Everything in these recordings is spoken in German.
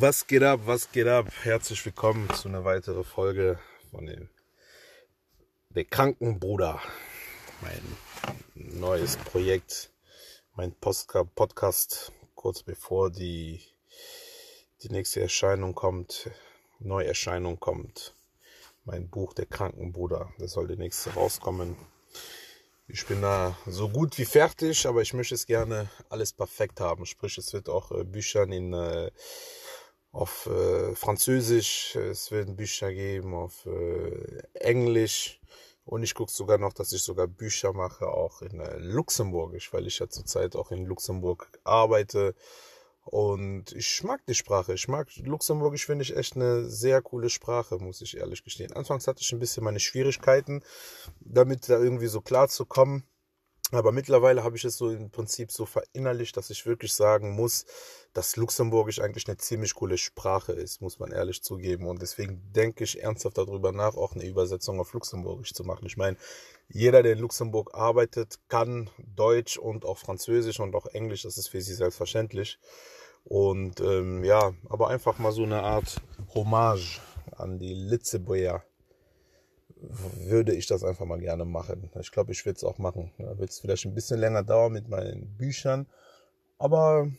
Was geht ab, was geht ab? Herzlich willkommen zu einer weiteren Folge von dem Der Krankenbruder. Mein neues Projekt, mein Podcast, kurz bevor die, die nächste Erscheinung kommt, Neuerscheinung kommt. Mein Buch Der Krankenbruder, das soll die nächste rauskommen. Ich bin da so gut wie fertig, aber ich möchte es gerne alles perfekt haben. Sprich, es wird auch äh, Büchern in äh, auf äh, Französisch, es werden Bücher geben auf äh, Englisch und ich gucke sogar noch, dass ich sogar Bücher mache auch in äh, Luxemburgisch, weil ich ja zurzeit auch in Luxemburg arbeite und ich mag die Sprache. Ich mag Luxemburgisch, finde ich echt eine sehr coole Sprache, muss ich ehrlich gestehen. Anfangs hatte ich ein bisschen meine Schwierigkeiten, damit da irgendwie so klar zu kommen. Aber mittlerweile habe ich es so im Prinzip so verinnerlicht, dass ich wirklich sagen muss, dass Luxemburgisch eigentlich eine ziemlich coole Sprache ist, muss man ehrlich zugeben. Und deswegen denke ich ernsthaft darüber nach, auch eine Übersetzung auf Luxemburgisch zu machen. Ich meine, jeder, der in Luxemburg arbeitet, kann Deutsch und auch Französisch und auch Englisch. Das ist für sie selbstverständlich. Und ähm, ja, aber einfach mal so eine Art Hommage an die Litzeboer würde ich das einfach mal gerne machen. Ich glaube, ich würde es auch machen. Ja, wird es vielleicht ein bisschen länger dauern mit meinen Büchern, aber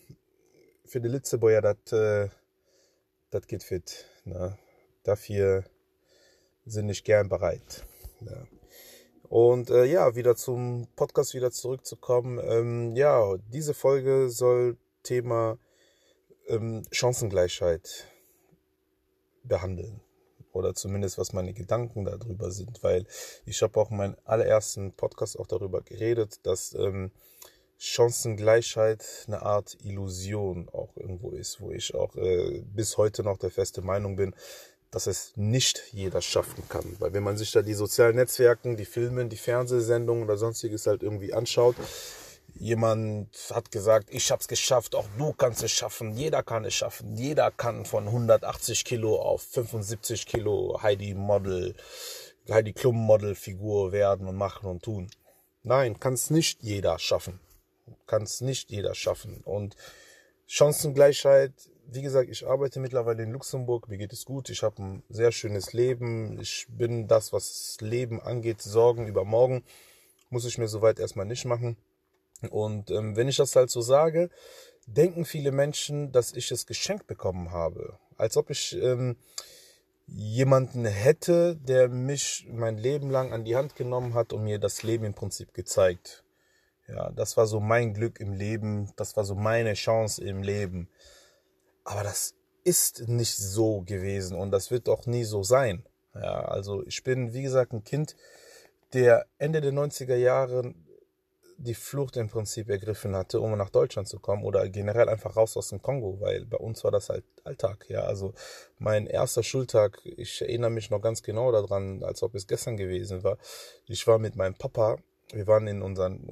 für die Litzeboer, das äh, geht fit. Ne? Dafür sind ich gern bereit. Ne? Und äh, ja, wieder zum Podcast wieder zurückzukommen. Ähm, ja, diese Folge soll Thema ähm, Chancengleichheit behandeln. Oder zumindest was meine Gedanken darüber sind, weil ich habe auch in meinem allerersten Podcast auch darüber geredet, dass ähm, Chancengleichheit eine Art Illusion auch irgendwo ist, wo ich auch äh, bis heute noch der feste Meinung bin, dass es nicht jeder schaffen kann. Weil wenn man sich da die sozialen Netzwerken, die Filme, die Fernsehsendungen oder sonstiges halt irgendwie anschaut, Jemand hat gesagt, ich hab's geschafft, auch du kannst es schaffen, jeder kann es schaffen, jeder kann von 180 Kilo auf 75 Kilo Heidi Model, Heidi Klum Model Figur werden und machen und tun. Nein, kann es nicht jeder schaffen. Kann es nicht jeder schaffen. Und Chancengleichheit, wie gesagt, ich arbeite mittlerweile in Luxemburg, mir geht es gut, ich habe ein sehr schönes Leben, ich bin das, was Leben angeht, Sorgen über morgen, muss ich mir soweit erstmal nicht machen. Und ähm, wenn ich das halt so sage, denken viele Menschen, dass ich es geschenkt bekommen habe. Als ob ich ähm, jemanden hätte, der mich mein Leben lang an die Hand genommen hat und mir das Leben im Prinzip gezeigt. Ja, das war so mein Glück im Leben, das war so meine Chance im Leben. Aber das ist nicht so gewesen und das wird auch nie so sein. Ja, also ich bin, wie gesagt, ein Kind, der Ende der 90er Jahre die Flucht im Prinzip ergriffen hatte, um nach Deutschland zu kommen oder generell einfach raus aus dem Kongo, weil bei uns war das halt Alltag. Ja, also mein erster Schultag, ich erinnere mich noch ganz genau daran, als ob es gestern gewesen war. Ich war mit meinem Papa, wir waren in unserem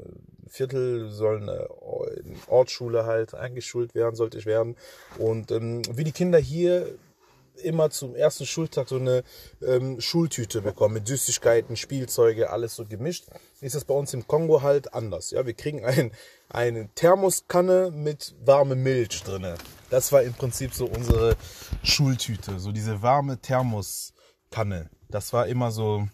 Viertel, sollen eine Ortsschule halt eingeschult werden, sollte ich werden. Und ähm, wie die Kinder hier immer zum ersten Schultag so eine ähm, Schultüte bekommen mit Süßigkeiten, Spielzeuge, alles so gemischt. Ist das bei uns im Kongo halt anders. Ja, wir kriegen ein, eine Thermoskanne mit warme Milch drinne. Das war im Prinzip so unsere Schultüte, so diese warme Thermoskanne. Das war immer so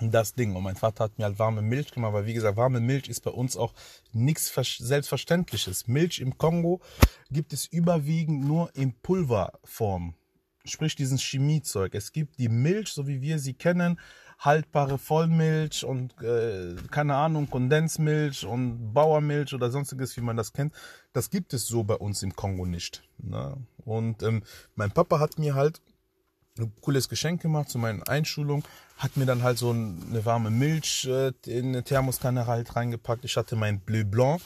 das Ding. Und mein Vater hat mir halt warme Milch gemacht, weil wie gesagt, warme Milch ist bei uns auch nichts Selbstverständliches. Milch im Kongo gibt es überwiegend nur in Pulverform sprich diesen Chemiezeug. Es gibt die Milch, so wie wir sie kennen, haltbare Vollmilch und äh, keine Ahnung, Kondensmilch und Bauermilch oder sonstiges, wie man das kennt. Das gibt es so bei uns im Kongo nicht. Ne? Und ähm, mein Papa hat mir halt ein cooles Geschenk gemacht zu meiner Einschulung, hat mir dann halt so eine warme Milch äh, in eine Thermoskanne halt reingepackt. Ich hatte mein Bleu Blanc,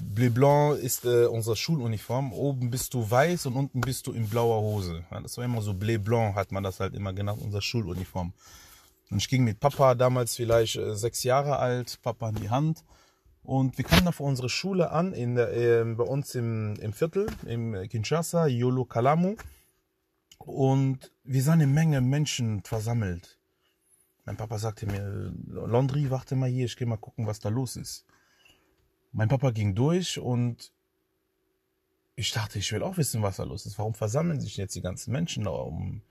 Bleu Blanc ist äh, unsere Schuluniform. Oben bist du weiß und unten bist du in blauer Hose. Ja, das war immer so Bleu Blanc, hat man das halt immer genannt, unsere Schuluniform. Und ich ging mit Papa damals vielleicht äh, sechs Jahre alt, Papa in die Hand. Und wir kamen vor unsere Schule an, in der, äh, bei uns im, im Viertel, im Kinshasa, Yolo Kalamu. Und wir sahen eine Menge Menschen versammelt. Mein Papa sagte mir, Laundry, warte mal hier, ich gehe mal gucken, was da los ist. Mein Papa ging durch und ich dachte, ich will auch wissen, was da los ist. Warum versammeln sich jetzt die ganzen Menschen da um,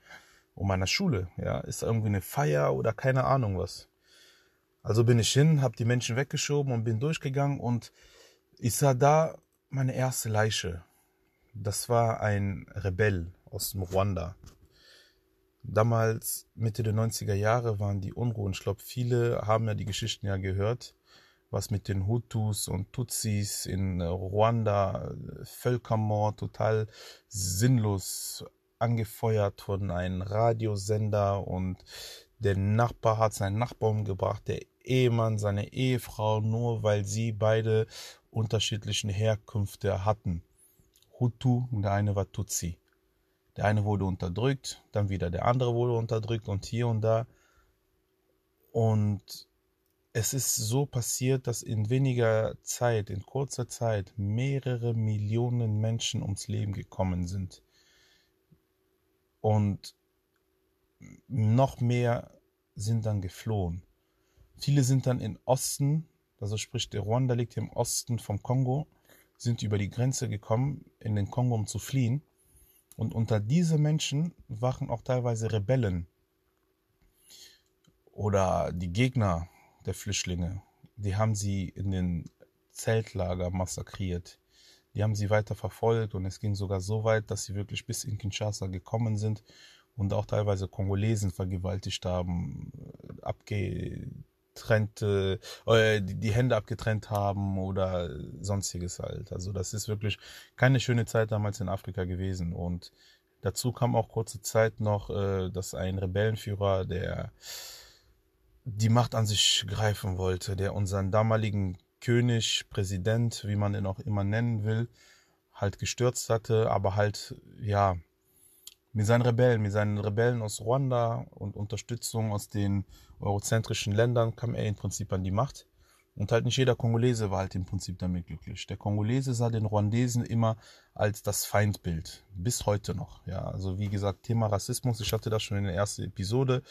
um meiner Schule? Ja, ist da irgendwie eine Feier oder keine Ahnung was? Also bin ich hin, habe die Menschen weggeschoben und bin durchgegangen und ich sah da meine erste Leiche. Das war ein Rebell aus dem Ruanda. Damals, Mitte der 90er Jahre, waren die Unruhen. Ich glaube, viele haben ja die Geschichten ja gehört, was mit den Hutus und Tutsis in Ruanda, Völkermord, total sinnlos angefeuert von einem Radiosender und der Nachbar hat seinen Nachbar umgebracht, der Ehemann seine Ehefrau, nur weil sie beide unterschiedlichen Herkünfte hatten. Hutu und der eine war Tutsi. Der eine wurde unterdrückt, dann wieder der andere wurde unterdrückt und hier und da. Und es ist so passiert, dass in weniger Zeit, in kurzer Zeit, mehrere Millionen Menschen ums Leben gekommen sind. Und noch mehr sind dann geflohen. Viele sind dann in Osten, also sprich der Ruanda liegt im Osten vom Kongo, sind über die Grenze gekommen in den Kongo, um zu fliehen. Und unter diese Menschen waren auch teilweise Rebellen oder die Gegner der Flüchtlinge. Die haben sie in den Zeltlager massakriert. Die haben sie weiter verfolgt und es ging sogar so weit, dass sie wirklich bis in Kinshasa gekommen sind und auch teilweise Kongolesen vergewaltigt haben, abge abgetrennt, äh, die, die Hände abgetrennt haben oder sonstiges halt. Also das ist wirklich keine schöne Zeit damals in Afrika gewesen. Und dazu kam auch kurze Zeit noch, äh, dass ein Rebellenführer, der die Macht an sich greifen wollte, der unseren damaligen König, Präsident, wie man ihn auch immer nennen will, halt gestürzt hatte, aber halt, ja, mit seinen Rebellen, mit seinen Rebellen aus Ruanda und Unterstützung aus den eurozentrischen Ländern kam er im Prinzip an die Macht. Und halt nicht jeder Kongolese war halt im Prinzip damit glücklich. Der Kongolese sah den Ruandesen immer als das Feindbild. Bis heute noch. Ja, also wie gesagt, Thema Rassismus, ich hatte das schon in der ersten Episode.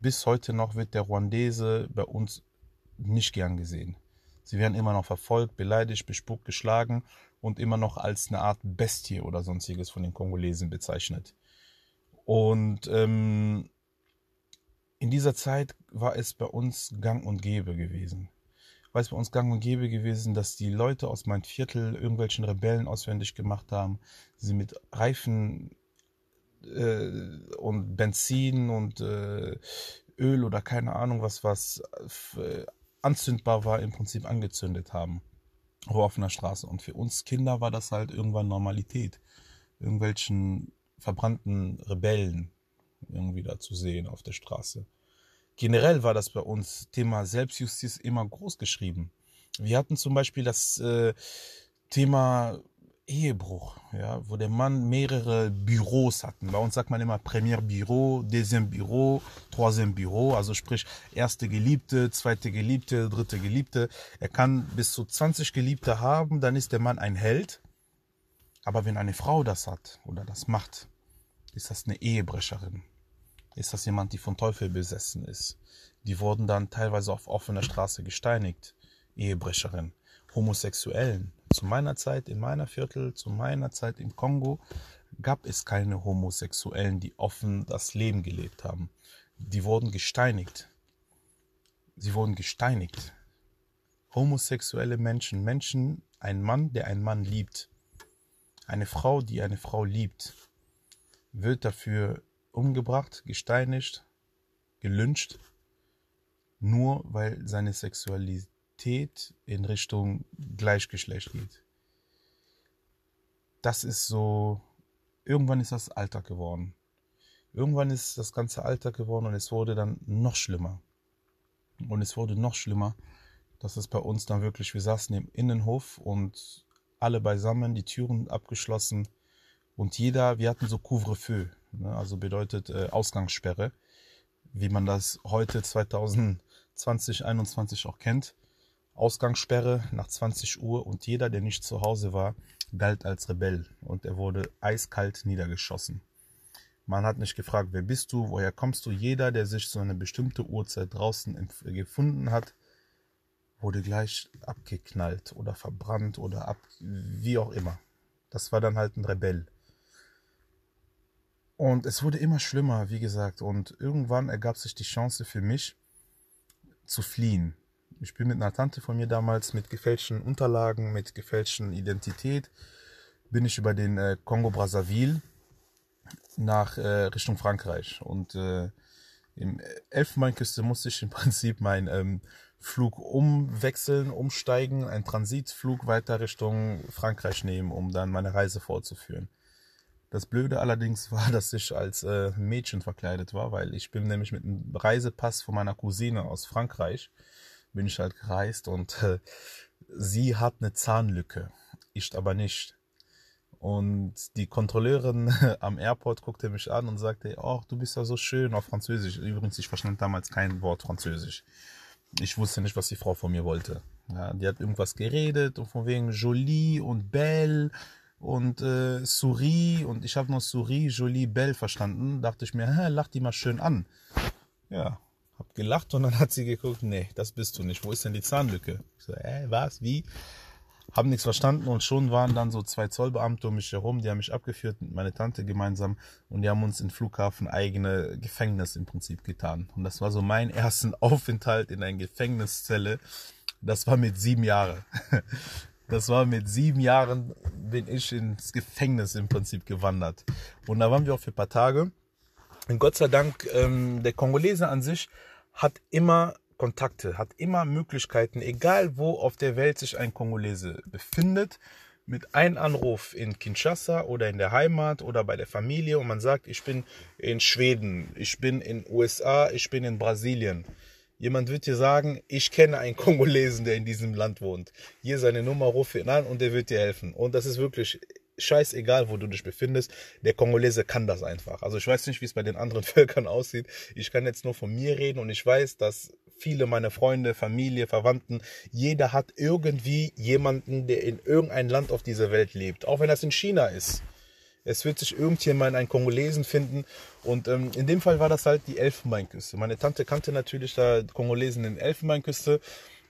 Bis heute noch wird der Ruandese bei uns nicht gern gesehen. Sie werden immer noch verfolgt, beleidigt, bespuckt, geschlagen und immer noch als eine Art Bestie oder sonstiges von den Kongolesen bezeichnet. Und ähm, in dieser Zeit war es bei uns gang und gäbe gewesen. War es bei uns gang und gäbe gewesen, dass die Leute aus meinem Viertel irgendwelchen Rebellen auswendig gemacht haben, sie mit Reifen äh, und Benzin und äh, Öl oder keine Ahnung was, was äh, anzündbar war, im Prinzip angezündet haben. Auf offener Straße. Und für uns Kinder war das halt irgendwann Normalität. Irgendwelchen verbrannten Rebellen irgendwie da zu sehen auf der Straße. Generell war das bei uns Thema Selbstjustiz immer groß geschrieben. Wir hatten zum Beispiel das äh, Thema Ehebruch, ja, wo der Mann mehrere Büros hatten. Bei uns sagt man immer Premier Büro, Deuxième Büro, Troisième Büro, also sprich erste Geliebte, zweite Geliebte, dritte Geliebte. Er kann bis zu 20 Geliebte haben, dann ist der Mann ein Held. Aber wenn eine Frau das hat oder das macht, ist das eine Ehebrecherin? Ist das jemand, die von Teufel besessen ist? Die wurden dann teilweise auf offener Straße gesteinigt. Ehebrecherin. Homosexuellen. Zu meiner Zeit in meiner Viertel, zu meiner Zeit im Kongo gab es keine Homosexuellen, die offen das Leben gelebt haben. Die wurden gesteinigt. Sie wurden gesteinigt. Homosexuelle Menschen, Menschen, ein Mann, der einen Mann liebt, eine Frau, die eine Frau liebt, wird dafür umgebracht, gesteinigt, gelünscht, nur weil seine Sexualität in Richtung Gleichgeschlecht geht. Das ist so, irgendwann ist das Alltag geworden. Irgendwann ist das ganze Alltag geworden und es wurde dann noch schlimmer. Und es wurde noch schlimmer, dass es bei uns dann wirklich, wir saßen im Innenhof und alle beisammen, die Türen abgeschlossen, und jeder, wir hatten so Couvre-feu, ne, also bedeutet äh, Ausgangssperre, wie man das heute 2020, 2021 auch kennt. Ausgangssperre nach 20 Uhr und jeder, der nicht zu Hause war, galt als Rebell und er wurde eiskalt niedergeschossen. Man hat nicht gefragt, wer bist du, woher kommst du. Jeder, der sich zu einer bestimmten Uhrzeit draußen gefunden hat, wurde gleich abgeknallt oder verbrannt oder ab, wie auch immer. Das war dann halt ein Rebell. Und es wurde immer schlimmer, wie gesagt. Und irgendwann ergab sich die Chance für mich zu fliehen. Ich bin mit einer Tante von mir damals mit gefälschten Unterlagen, mit gefälschten Identität, bin ich über den äh, Kongo-Brazzaville nach äh, Richtung Frankreich. Und äh, im Elfenbeinküste musste ich im Prinzip meinen ähm, Flug umwechseln, umsteigen, einen Transitflug weiter Richtung Frankreich nehmen, um dann meine Reise fortzuführen. Das Blöde allerdings war, dass ich als äh, Mädchen verkleidet war, weil ich bin nämlich mit einem Reisepass von meiner Cousine aus Frankreich, bin ich halt gereist und äh, sie hat eine Zahnlücke, ich aber nicht. Und die Kontrolleurin am Airport guckte mich an und sagte, oh, du bist ja so schön auf Französisch. Übrigens, ich verstand damals kein Wort Französisch. Ich wusste nicht, was die Frau von mir wollte. Ja, die hat irgendwas geredet und von wegen Jolie und Belle und äh, Souris und ich habe noch Souris, Jolie, Belle verstanden. Dachte ich mir, hä, lach die mal schön an. Ja, hab gelacht und dann hat sie geguckt, nee, das bist du nicht. Wo ist denn die Zahnlücke? Ich so, äh, was, wie? Haben nichts verstanden und schon waren dann so zwei Zollbeamte um mich herum, die haben mich abgeführt mit meiner Tante gemeinsam und die haben uns in Flughafen eigene Gefängnis im Prinzip getan. Und das war so mein ersten Aufenthalt in einer Gefängniszelle. Das war mit sieben Jahren. Das war mit sieben Jahren, bin ich ins Gefängnis im Prinzip gewandert. Und da waren wir auch für ein paar Tage. Und Gott sei Dank, ähm, der Kongolese an sich hat immer Kontakte, hat immer Möglichkeiten, egal wo auf der Welt sich ein Kongolese befindet, mit einem Anruf in Kinshasa oder in der Heimat oder bei der Familie und man sagt, ich bin in Schweden, ich bin in USA, ich bin in Brasilien Jemand wird dir sagen, ich kenne einen Kongolesen, der in diesem Land wohnt. Hier seine Nummer, ruf ihn an und der wird dir helfen. Und das ist wirklich scheißegal, wo du dich befindest. Der Kongolese kann das einfach. Also ich weiß nicht, wie es bei den anderen Völkern aussieht. Ich kann jetzt nur von mir reden und ich weiß, dass viele meiner Freunde, Familie, Verwandten, jeder hat irgendwie jemanden, der in irgendein Land auf dieser Welt lebt. Auch wenn das in China ist. Es wird sich irgendjemand einen Kongolesen finden. Und ähm, in dem Fall war das halt die Elfenbeinküste. Meine Tante kannte natürlich da Kongolesen in Elfenbeinküste.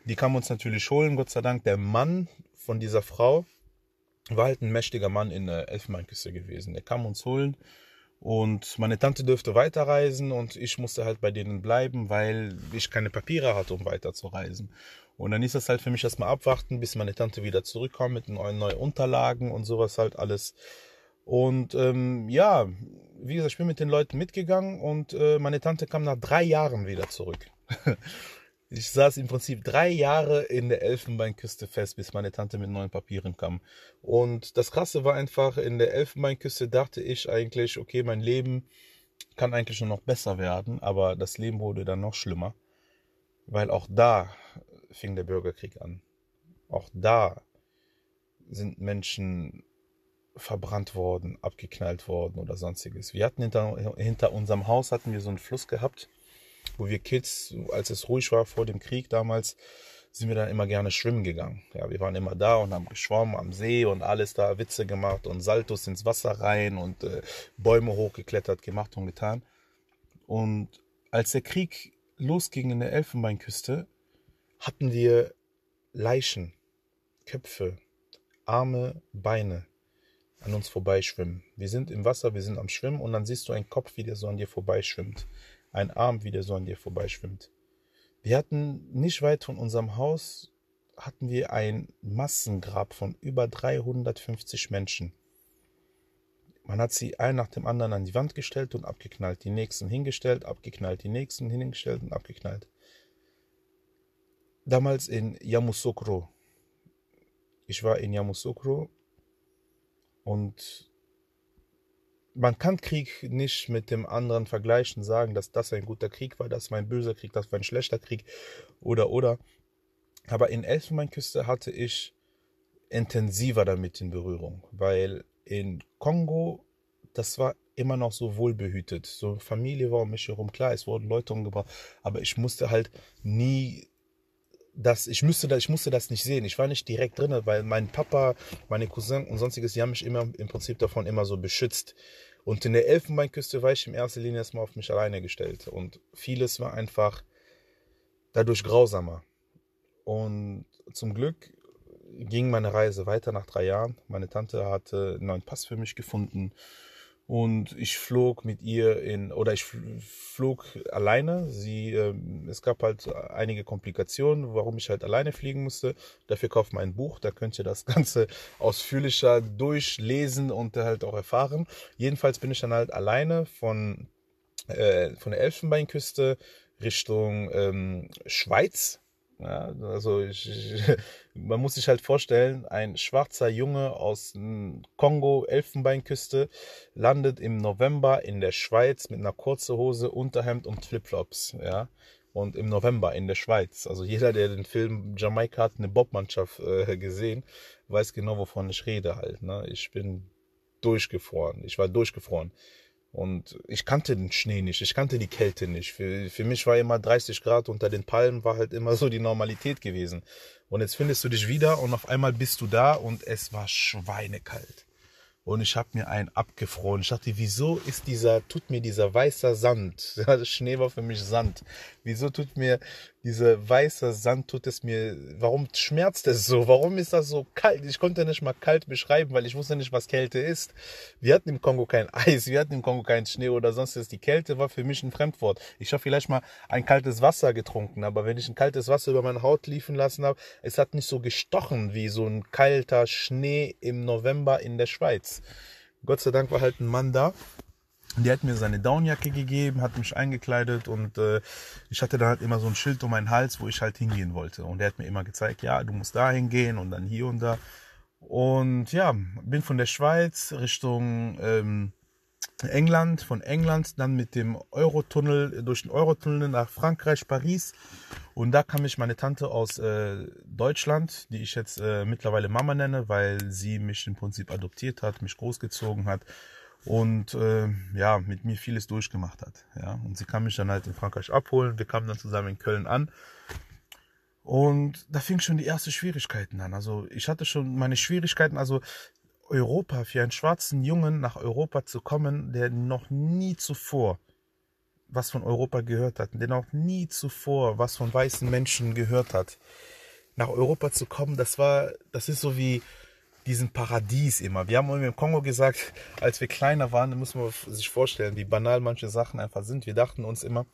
Die kam uns natürlich holen, Gott sei Dank. Der Mann von dieser Frau war halt ein mächtiger Mann in der Elfenbeinküste gewesen. Der kam uns holen. Und meine Tante dürfte weiterreisen und ich musste halt bei denen bleiben, weil ich keine Papiere hatte, um weiterzureisen. Und dann ist das halt für mich erstmal abwarten, bis meine Tante wieder zurückkommt mit neuen, neuen Unterlagen und sowas halt alles. Und ähm, ja, wie gesagt, ich bin mit den Leuten mitgegangen und äh, meine Tante kam nach drei Jahren wieder zurück. ich saß im Prinzip drei Jahre in der Elfenbeinküste fest, bis meine Tante mit neuen Papieren kam. Und das Krasse war einfach, in der Elfenbeinküste dachte ich eigentlich, okay, mein Leben kann eigentlich nur noch besser werden, aber das Leben wurde dann noch schlimmer, weil auch da fing der Bürgerkrieg an. Auch da sind Menschen verbrannt worden, abgeknallt worden oder sonstiges. Wir hatten hinter, hinter unserem Haus hatten wir so einen Fluss gehabt, wo wir Kids, als es ruhig war vor dem Krieg damals, sind wir dann immer gerne schwimmen gegangen. Ja, wir waren immer da und haben geschwommen am See und alles da, Witze gemacht und Saltos ins Wasser rein und äh, Bäume hochgeklettert, gemacht und getan. Und als der Krieg losging in der Elfenbeinküste, hatten wir Leichen, Köpfe, Arme, Beine an uns vorbeischwimmen. Wir sind im Wasser, wir sind am Schwimmen und dann siehst du einen Kopf, wie der so an dir vorbeischwimmt. Ein Arm, wie der so an dir vorbeischwimmt. Wir hatten nicht weit von unserem Haus hatten wir ein Massengrab von über 350 Menschen. Man hat sie ein nach dem anderen an die Wand gestellt und abgeknallt, die nächsten hingestellt, abgeknallt, die nächsten hingestellt und abgeknallt. Damals in Yamoussoukro. Ich war in Yamoussoukro und man kann Krieg nicht mit dem anderen vergleichen, sagen, dass das ein guter Krieg war, das war ein böser Krieg, das war ein schlechter Krieg oder oder. Aber in Elfenbeinküste hatte ich intensiver damit in Berührung, weil in Kongo, das war immer noch so wohlbehütet. So Familie war um mich herum, klar, es wurden Leute umgebracht, aber ich musste halt nie das, ich müsste das, ich musste das nicht sehen. Ich war nicht direkt drin, weil mein Papa, meine Cousin und sonstiges, die haben mich immer im Prinzip davon immer so beschützt. Und in der Elfenbeinküste war ich in erster Linie erstmal auf mich alleine gestellt. Und vieles war einfach dadurch grausamer. Und zum Glück ging meine Reise weiter nach drei Jahren. Meine Tante hatte einen neuen Pass für mich gefunden und ich flog mit ihr in oder ich flog alleine. Sie, äh, es gab halt einige Komplikationen, warum ich halt alleine fliegen musste. Dafür kauft man ein Buch, da könnt ihr das Ganze ausführlicher durchlesen und halt auch erfahren. Jedenfalls bin ich dann halt alleine von äh, von der Elfenbeinküste Richtung ähm, Schweiz ja, also ich, ich, man muss sich halt vorstellen, ein schwarzer Junge aus Kongo, Elfenbeinküste, landet im November in der Schweiz mit einer kurzen Hose, Unterhemd und Flipflops, ja. Und im November in der Schweiz. Also jeder, der den Film Jamaika hat eine Bobmannschaft äh, gesehen, weiß genau, wovon ich rede halt. Ne? Ich bin durchgefroren. Ich war durchgefroren. Und ich kannte den Schnee nicht, ich kannte die Kälte nicht. Für, für mich war immer 30 Grad unter den Palmen, war halt immer so die Normalität gewesen. Und jetzt findest du dich wieder und auf einmal bist du da und es war schweinekalt und ich habe mir einen abgefroren. Ich dachte, wieso ist dieser, tut mir dieser weißer Sand, ja, Schnee war für mich Sand, wieso tut mir dieser weiße Sand, tut es mir, warum schmerzt es so, warum ist das so kalt? Ich konnte nicht mal kalt beschreiben, weil ich wusste nicht, was Kälte ist. Wir hatten im Kongo kein Eis, wir hatten im Kongo keinen Schnee oder sonst was. Die Kälte war für mich ein Fremdwort. Ich habe vielleicht mal ein kaltes Wasser getrunken, aber wenn ich ein kaltes Wasser über meine Haut liefen lassen habe, es hat nicht so gestochen wie so ein kalter Schnee im November in der Schweiz. Gott sei Dank war halt ein Mann da. Der hat mir seine Downjacke gegeben, hat mich eingekleidet und äh, ich hatte dann halt immer so ein Schild um meinen Hals, wo ich halt hingehen wollte. Und der hat mir immer gezeigt, ja, du musst da hingehen und dann hier und da. Und ja, bin von der Schweiz Richtung ähm, England, von England dann mit dem Eurotunnel, durch den Eurotunnel nach Frankreich, Paris. Und da kam mich meine Tante aus äh, Deutschland, die ich jetzt äh, mittlerweile Mama nenne, weil sie mich im Prinzip adoptiert hat, mich großgezogen hat und äh, ja, mit mir vieles durchgemacht hat. Ja. Und sie kam mich dann halt in Frankreich abholen. Wir kamen dann zusammen in Köln an. Und da fing schon die ersten Schwierigkeiten an. Also ich hatte schon meine Schwierigkeiten, also Europa, für einen schwarzen Jungen nach Europa zu kommen, der noch nie zuvor was von Europa gehört hat, der noch nie zuvor was von weißen Menschen gehört hat, nach Europa zu kommen, das war, das ist so wie diesen Paradies immer. Wir haben im Kongo gesagt, als wir kleiner waren, muss man sich vorstellen, wie banal manche Sachen einfach sind. Wir dachten uns immer,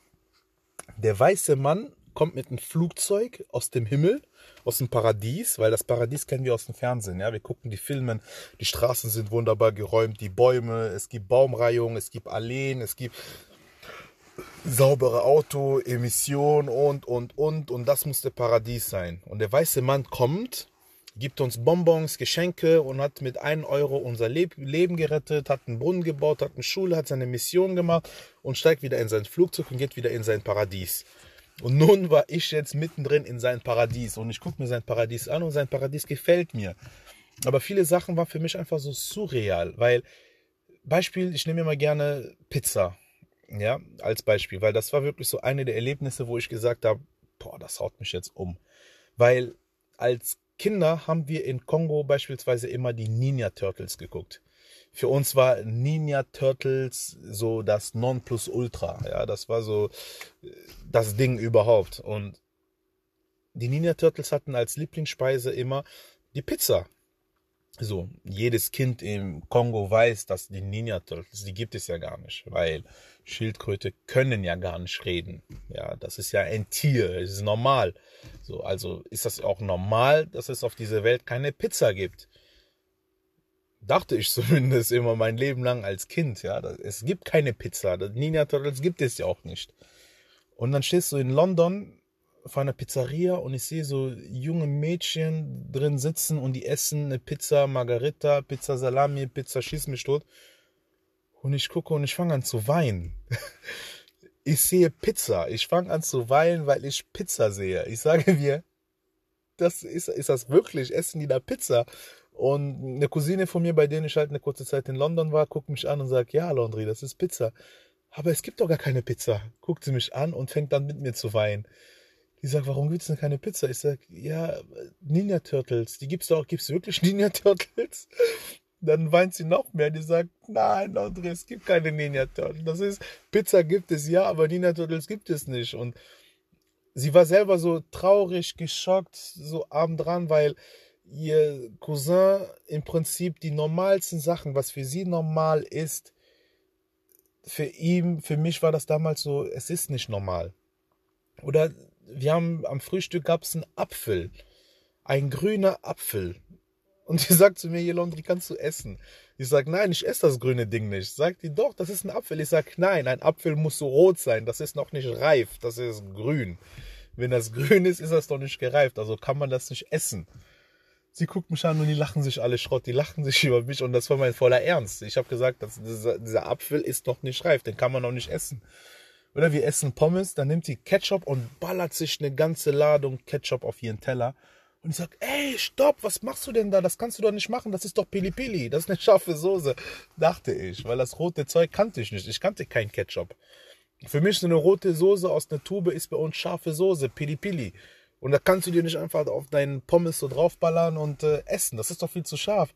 der weiße Mann kommt mit einem Flugzeug aus dem Himmel, aus dem Paradies, weil das Paradies kennen wir aus dem Fernsehen. Ja, wir gucken die Filme, die Straßen sind wunderbar geräumt, die Bäume, es gibt Baumreihung, es gibt Alleen, es gibt saubere Auto, Emission und, und, und. Und das muss der Paradies sein. Und der weiße Mann kommt, gibt uns Bonbons, Geschenke und hat mit 1 Euro unser Leben gerettet, hat einen Brunnen gebaut, hat eine Schule, hat seine Mission gemacht und steigt wieder in sein Flugzeug und geht wieder in sein Paradies. Und nun war ich jetzt mittendrin in sein Paradies und ich gucke mir sein Paradies an und sein Paradies gefällt mir. Aber viele Sachen waren für mich einfach so surreal, weil Beispiel, ich nehme immer gerne Pizza, ja, als Beispiel, weil das war wirklich so eine der Erlebnisse, wo ich gesagt habe, boah, das haut mich jetzt um. Weil als Kinder haben wir in Kongo beispielsweise immer die Ninja Turtles geguckt für uns war Ninja Turtles so das Nonplusultra. Ja, das war so äh, das Ding überhaupt. Und die Ninja Turtles hatten als Lieblingsspeise immer die Pizza. So, jedes Kind im Kongo weiß, dass die Ninja Turtles, die gibt es ja gar nicht, weil Schildkröte können ja gar nicht reden. Ja, das ist ja ein Tier, das ist normal. So, also ist das auch normal, dass es auf dieser Welt keine Pizza gibt dachte ich zumindest immer mein Leben lang als Kind, ja. Es gibt keine Pizza. Ninja Turtles gibt es ja auch nicht. Und dann stehst du in London vor einer Pizzeria und ich sehe so junge Mädchen drin sitzen und die essen eine Pizza Margarita, Pizza Salami, Pizza Schieß mich tot. Und ich gucke und ich fange an zu weinen. Ich sehe Pizza. Ich fange an zu weinen, weil ich Pizza sehe. Ich sage mir, das ist, ist das wirklich? Essen die da Pizza? Und eine Cousine von mir, bei der ich halt eine kurze Zeit in London war, guckt mich an und sagt, ja, Laundry, das ist Pizza. Aber es gibt doch gar keine Pizza. Guckt sie mich an und fängt dann mit mir zu weinen. Die sagt, warum gibt es denn keine Pizza? Ich sag, ja, Ninja Turtles. Die gibt's doch, gibt's wirklich Ninja Turtles? Dann weint sie noch mehr. Die sagt, nein, Laundry, es gibt keine Ninja Turtles. Das ist, Pizza gibt es ja, aber Ninja Turtles gibt es nicht. Und sie war selber so traurig, geschockt, so abend dran, weil ihr Cousin im Prinzip die normalsten Sachen, was für sie normal ist, für ihn, für mich war das damals so, es ist nicht normal. Oder wir haben am Frühstück gab es einen Apfel, ein grüner Apfel. Und sie sagt zu mir, Jelondri, kannst du essen? Ich sag, nein, ich esse das grüne Ding nicht. Sagt die, doch, das ist ein Apfel. Ich sag, nein, ein Apfel muss so rot sein. Das ist noch nicht reif. Das ist grün. Wenn das grün ist, ist das doch nicht gereift. Also kann man das nicht essen. Sie guckt mich an und die lachen sich alle Schrott. Die lachen sich über mich und das war mein voller Ernst. Ich habe gesagt, dass dieser, dieser Apfel ist noch nicht reif. Den kann man noch nicht essen. Oder wir essen Pommes, dann nimmt sie Ketchup und ballert sich eine ganze Ladung Ketchup auf ihren Teller und ich sag, ey, stopp, was machst du denn da? Das kannst du doch nicht machen. Das ist doch Pili Pili. Das ist eine scharfe Soße. Dachte ich, weil das rote Zeug kannte ich nicht. Ich kannte kein Ketchup. Für mich so eine rote Soße aus einer Tube ist bei uns scharfe Soße, Pili Pili. Und da kannst du dir nicht einfach auf deinen Pommes so draufballern und äh, essen. Das ist doch viel zu scharf.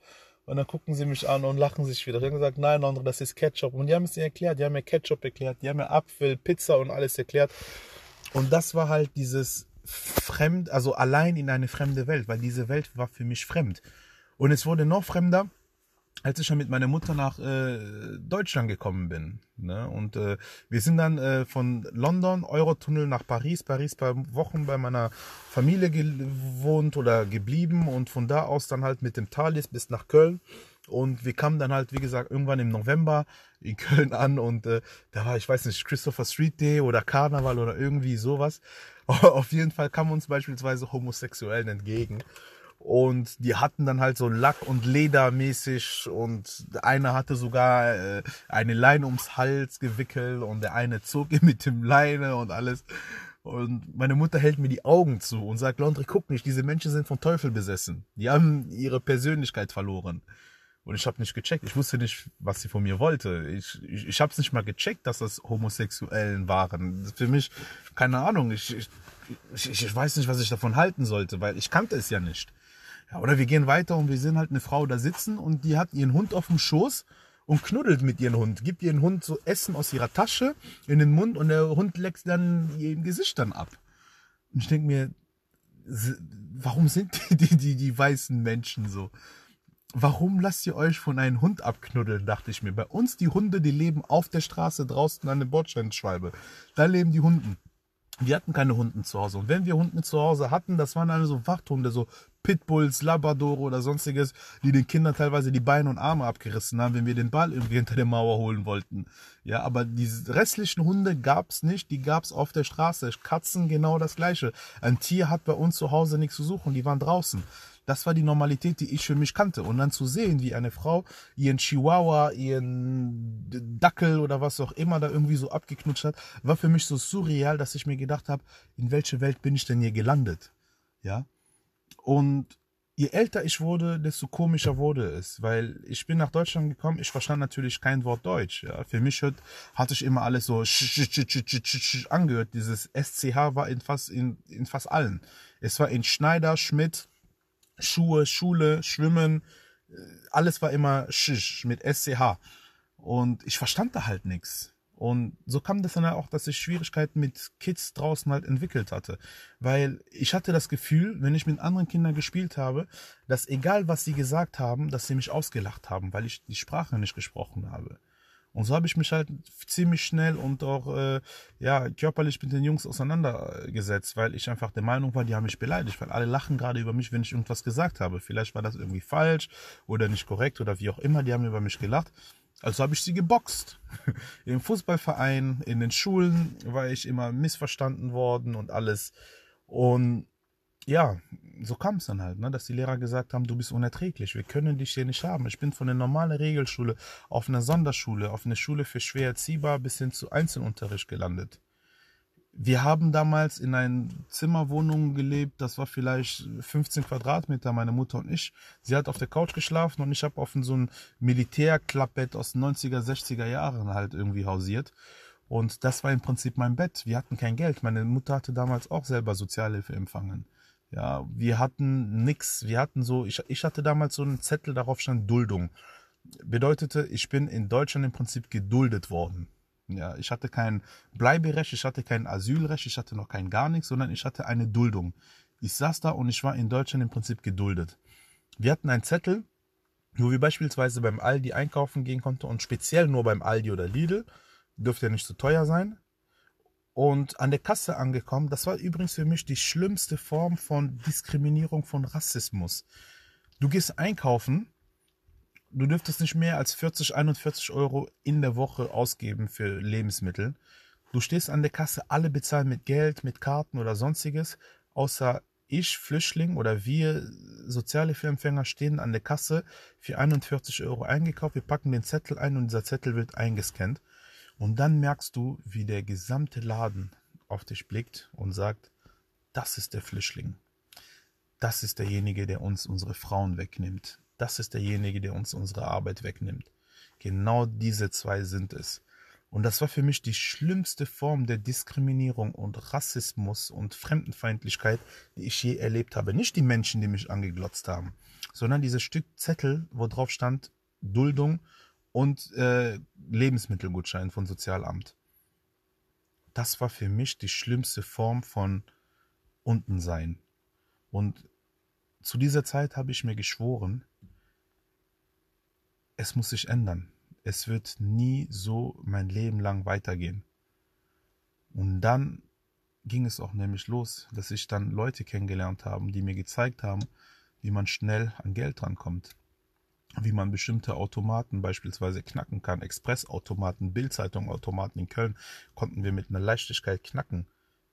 Und dann gucken sie mich an und lachen sich wieder. Ich habe gesagt, nein, Andre, das ist Ketchup. Und die haben es mir erklärt. Die haben mir Ketchup erklärt. Die haben mir Apfel, Pizza und alles erklärt. Und das war halt dieses fremd, also allein in eine fremde Welt, weil diese Welt war für mich fremd. Und es wurde noch fremder, als ich schon mit meiner Mutter nach äh, Deutschland gekommen bin. Ne? Und äh, wir sind dann äh, von London, Eurotunnel nach Paris, Paris paar Wochen bei meiner Familie gewohnt oder geblieben und von da aus dann halt mit dem Thalys bis nach Köln. Und wir kamen dann halt, wie gesagt, irgendwann im November in Köln an und äh, da war, ich weiß nicht, Christopher Street Day oder Karneval oder irgendwie sowas. Auf jeden Fall kamen uns beispielsweise Homosexuellen entgegen. Und die hatten dann halt so Lack- und Ledermäßig und der eine hatte sogar äh, eine Leine ums Hals gewickelt und der eine zog ihn mit dem Leine und alles. Und meine Mutter hält mir die Augen zu und sagt, Laundry, guck nicht, diese Menschen sind vom Teufel besessen. Die haben ihre Persönlichkeit verloren. Und ich habe nicht gecheckt. Ich wusste nicht, was sie von mir wollte. Ich, ich, ich habe es nicht mal gecheckt, dass das Homosexuellen waren. Für mich, keine Ahnung, ich, ich, ich, ich weiß nicht, was ich davon halten sollte, weil ich kannte es ja nicht. Ja, oder wir gehen weiter und wir sehen halt eine Frau da sitzen und die hat ihren Hund auf dem Schoß und knuddelt mit ihrem Hund, gibt ihren Hund so Essen aus ihrer Tasche in den Mund und der Hund leckt dann ihr Gesicht dann ab. Und ich denke mir, warum sind die, die, die, die weißen Menschen so? warum lasst ihr euch von einem Hund abknuddeln, dachte ich mir. Bei uns die Hunde, die leben auf der Straße draußen an der Bordsteinschwalbe. Da leben die Hunden. Wir hatten keine Hunden zu Hause. Und wenn wir Hunde zu Hause hatten, das waren alle so Wachthunde, so Pitbulls, Labradore oder sonstiges, die den Kindern teilweise die Beine und Arme abgerissen haben, wenn wir den Ball irgendwie hinter der Mauer holen wollten. Ja, aber diese restlichen Hunde gab's nicht, die gab's auf der Straße. Katzen genau das gleiche. Ein Tier hat bei uns zu Hause nichts zu suchen, die waren draußen. Das war die Normalität, die ich für mich kannte. Und dann zu sehen, wie eine Frau ihren Chihuahua, ihren Dackel oder was auch immer da irgendwie so abgeknutscht hat, war für mich so surreal, dass ich mir gedacht habe, in welche Welt bin ich denn hier gelandet? Ja. Und je älter ich wurde, desto komischer wurde es, weil ich bin nach Deutschland gekommen, ich verstand natürlich kein Wort Deutsch. Ja. Für mich hat, hatte ich immer alles so angehört. Dieses SCH war in fast, in, in fast allen. Es war in Schneider, Schmidt, Schuhe, Schule, Schwimmen, äh, alles war immer Schisch mit SCH. Und ich verstand da halt nichts. Und so kam das dann auch, dass ich Schwierigkeiten mit Kids draußen halt entwickelt hatte. Weil ich hatte das Gefühl, wenn ich mit anderen Kindern gespielt habe, dass egal was sie gesagt haben, dass sie mich ausgelacht haben, weil ich die Sprache nicht gesprochen habe. Und so habe ich mich halt ziemlich schnell und auch äh, ja körperlich mit den Jungs auseinandergesetzt, weil ich einfach der Meinung war, die haben mich beleidigt, weil alle lachen gerade über mich, wenn ich irgendwas gesagt habe. Vielleicht war das irgendwie falsch oder nicht korrekt oder wie auch immer, die haben über mich gelacht. Also habe ich sie geboxt. Im Fußballverein, in den Schulen war ich immer missverstanden worden und alles. Und ja, so kam es dann halt, ne, dass die Lehrer gesagt haben, du bist unerträglich, wir können dich hier nicht haben. Ich bin von der normalen Regelschule auf einer Sonderschule, auf eine Schule für schwer erziehbar bis hin zu Einzelunterricht gelandet. Wir haben damals in einer Zimmerwohnung gelebt, das war vielleicht 15 Quadratmeter, meine Mutter und ich. Sie hat auf der Couch geschlafen und ich habe auf so ein Militärklappbett aus den 90er, 60er Jahren halt irgendwie hausiert. Und das war im Prinzip mein Bett. Wir hatten kein Geld. Meine Mutter hatte damals auch selber Sozialhilfe empfangen. Ja, wir hatten nix. Wir hatten so, ich, ich hatte damals so einen Zettel, darauf stand Duldung. Bedeutete, ich bin in Deutschland im Prinzip geduldet worden. Ja, ich hatte kein Bleiberecht, ich hatte kein Asylrecht, ich hatte noch kein gar nichts, sondern ich hatte eine Duldung. Ich saß da und ich war in Deutschland im Prinzip geduldet. Wir hatten einen Zettel, wo wir beispielsweise beim Aldi einkaufen gehen konnten und speziell nur beim Aldi oder Lidl, dürfte ja nicht so teuer sein. Und an der Kasse angekommen, das war übrigens für mich die schlimmste Form von Diskriminierung, von Rassismus. Du gehst einkaufen, du dürftest nicht mehr als 40, 41 Euro in der Woche ausgeben für Lebensmittel. Du stehst an der Kasse, alle bezahlen mit Geld, mit Karten oder sonstiges, außer ich, Flüchtling oder wir soziale Empfänger stehen an der Kasse für 41 Euro eingekauft. Wir packen den Zettel ein und dieser Zettel wird eingescannt. Und dann merkst du, wie der gesamte Laden auf dich blickt und sagt, das ist der Flüchtling. Das ist derjenige, der uns unsere Frauen wegnimmt. Das ist derjenige, der uns unsere Arbeit wegnimmt. Genau diese zwei sind es. Und das war für mich die schlimmste Form der Diskriminierung und Rassismus und Fremdenfeindlichkeit, die ich je erlebt habe. Nicht die Menschen, die mich angeglotzt haben, sondern dieses Stück Zettel, wo drauf stand Duldung und äh, Lebensmittelgutschein von Sozialamt. Das war für mich die schlimmste Form von Untensein. Und zu dieser Zeit habe ich mir geschworen, es muss sich ändern es wird nie so mein Leben lang weitergehen. Und dann ging es auch nämlich los, dass ich dann Leute kennengelernt habe, die mir gezeigt haben, wie man schnell an Geld rankommt. Wie man bestimmte Automaten beispielsweise knacken kann. Expressautomaten, Bildzeitungautomaten in Köln konnten wir mit einer Leichtigkeit knacken.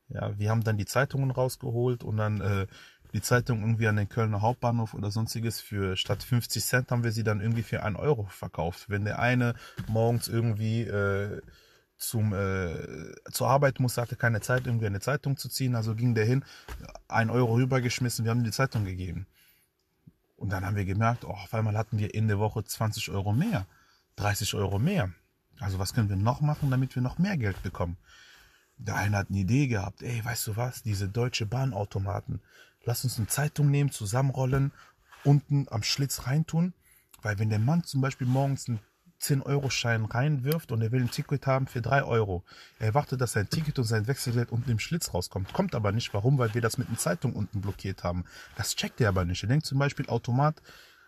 Ja, wir haben dann die Zeitungen rausgeholt und dann äh, die Zeitung irgendwie an den Kölner Hauptbahnhof oder sonstiges für statt 50 Cent haben wir sie dann irgendwie für einen Euro verkauft. Wenn der eine morgens irgendwie äh, zum äh, zur Arbeit muss, hatte keine Zeit, irgendwie eine Zeitung zu ziehen, also ging der hin, einen Euro rübergeschmissen, wir haben ihm die Zeitung gegeben. Und dann haben wir gemerkt, oh, auf einmal hatten wir in der Woche 20 Euro mehr, 30 Euro mehr. Also was können wir noch machen, damit wir noch mehr Geld bekommen? Der eine hat eine Idee gehabt, ey, weißt du was, diese deutsche Bahnautomaten, lass uns eine Zeitung nehmen, zusammenrollen, unten am Schlitz reintun. Weil wenn der Mann zum Beispiel morgens einen 10-Euro-Schein reinwirft und er will ein Ticket haben für 3 Euro. Er wartet, dass sein Ticket und sein Wechselgeld unten im Schlitz rauskommt. Kommt aber nicht. Warum? Weil wir das mit einer Zeitung unten blockiert haben. Das checkt er aber nicht. Er denkt zum Beispiel, Automat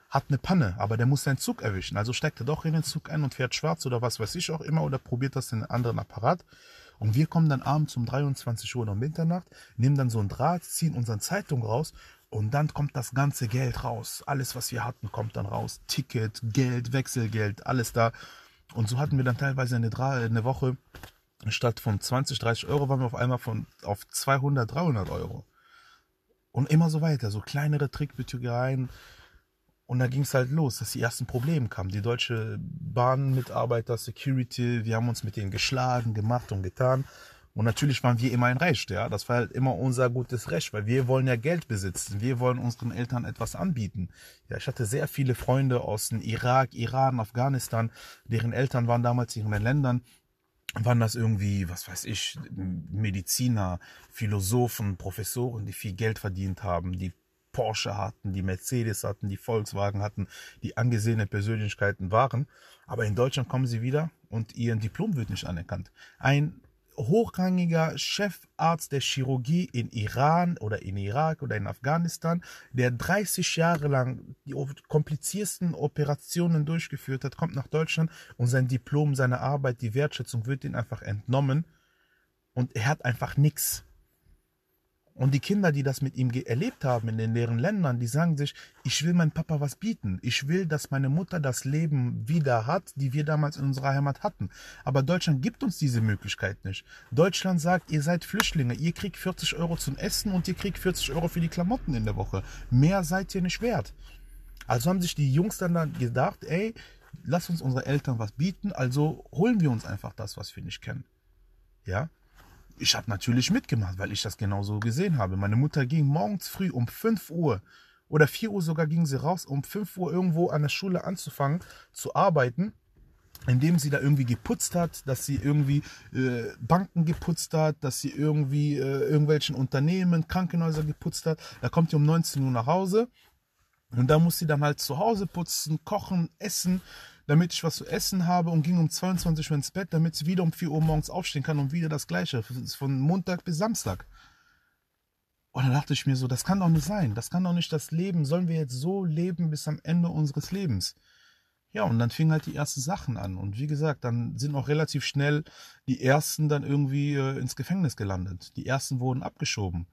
hat eine Panne, aber der muss seinen Zug erwischen. Also steckt er doch in den Zug ein und fährt schwarz oder was weiß ich auch immer oder probiert das in einem anderen Apparat. Und wir kommen dann abends um 23 Uhr um Mitternacht, nehmen dann so ein Draht, ziehen unsere Zeitung raus und dann kommt das ganze Geld raus. Alles, was wir hatten, kommt dann raus. Ticket, Geld, Wechselgeld, alles da. Und so hatten wir dann teilweise eine, eine Woche, statt von 20, 30 Euro, waren wir auf einmal von, auf 200, 300 Euro. Und immer so weiter, so kleinere Trickbetrügereien, und da ging es halt los, dass die ersten Probleme kamen. Die deutsche Bahnmitarbeiter, Security, wir haben uns mit denen geschlagen, gemacht und getan. Und natürlich waren wir immer ein Recht, ja. Das war halt immer unser gutes Recht, weil wir wollen ja Geld besitzen. Wir wollen unseren Eltern etwas anbieten. Ja, ich hatte sehr viele Freunde aus dem Irak, Iran, Afghanistan, deren Eltern waren damals in ihren Ländern waren das irgendwie, was weiß ich, Mediziner, Philosophen, Professoren, die viel Geld verdient haben, die Porsche hatten, die Mercedes hatten, die Volkswagen hatten, die angesehene Persönlichkeiten waren. Aber in Deutschland kommen sie wieder und ihr Diplom wird nicht anerkannt. Ein hochrangiger Chefarzt der Chirurgie in Iran oder in Irak oder in Afghanistan, der 30 Jahre lang die kompliziertesten Operationen durchgeführt hat, kommt nach Deutschland und sein Diplom, seine Arbeit, die Wertschätzung wird ihm einfach entnommen und er hat einfach nichts. Und die Kinder, die das mit ihm erlebt haben in den leeren Ländern, die sagen sich, ich will meinem Papa was bieten. Ich will, dass meine Mutter das Leben wieder hat, die wir damals in unserer Heimat hatten. Aber Deutschland gibt uns diese Möglichkeit nicht. Deutschland sagt, ihr seid Flüchtlinge, ihr kriegt 40 Euro zum Essen und ihr kriegt 40 Euro für die Klamotten in der Woche. Mehr seid ihr nicht wert. Also haben sich die Jungs dann, gedacht, ey, lass uns unsere Eltern was bieten, also holen wir uns einfach das, was wir nicht kennen. Ja, ich habe natürlich mitgemacht, weil ich das genauso gesehen habe. Meine Mutter ging morgens früh um 5 Uhr oder 4 Uhr sogar ging sie raus, um 5 Uhr irgendwo an der Schule anzufangen zu arbeiten, indem sie da irgendwie geputzt hat, dass sie irgendwie äh, Banken geputzt hat, dass sie irgendwie äh, irgendwelchen Unternehmen, Krankenhäuser geputzt hat. Da kommt sie um 19 Uhr nach Hause und da muss sie dann halt zu Hause putzen, kochen, essen damit ich was zu essen habe und ging um 22 Uhr ins Bett, damit sie wieder um 4 Uhr morgens aufstehen kann und wieder das Gleiche, von Montag bis Samstag. Und dann dachte ich mir so, das kann doch nicht sein. Das kann doch nicht das Leben. Sollen wir jetzt so leben bis am Ende unseres Lebens? Ja, und dann fingen halt die ersten Sachen an. Und wie gesagt, dann sind auch relativ schnell die ersten dann irgendwie äh, ins Gefängnis gelandet. Die ersten wurden abgeschoben.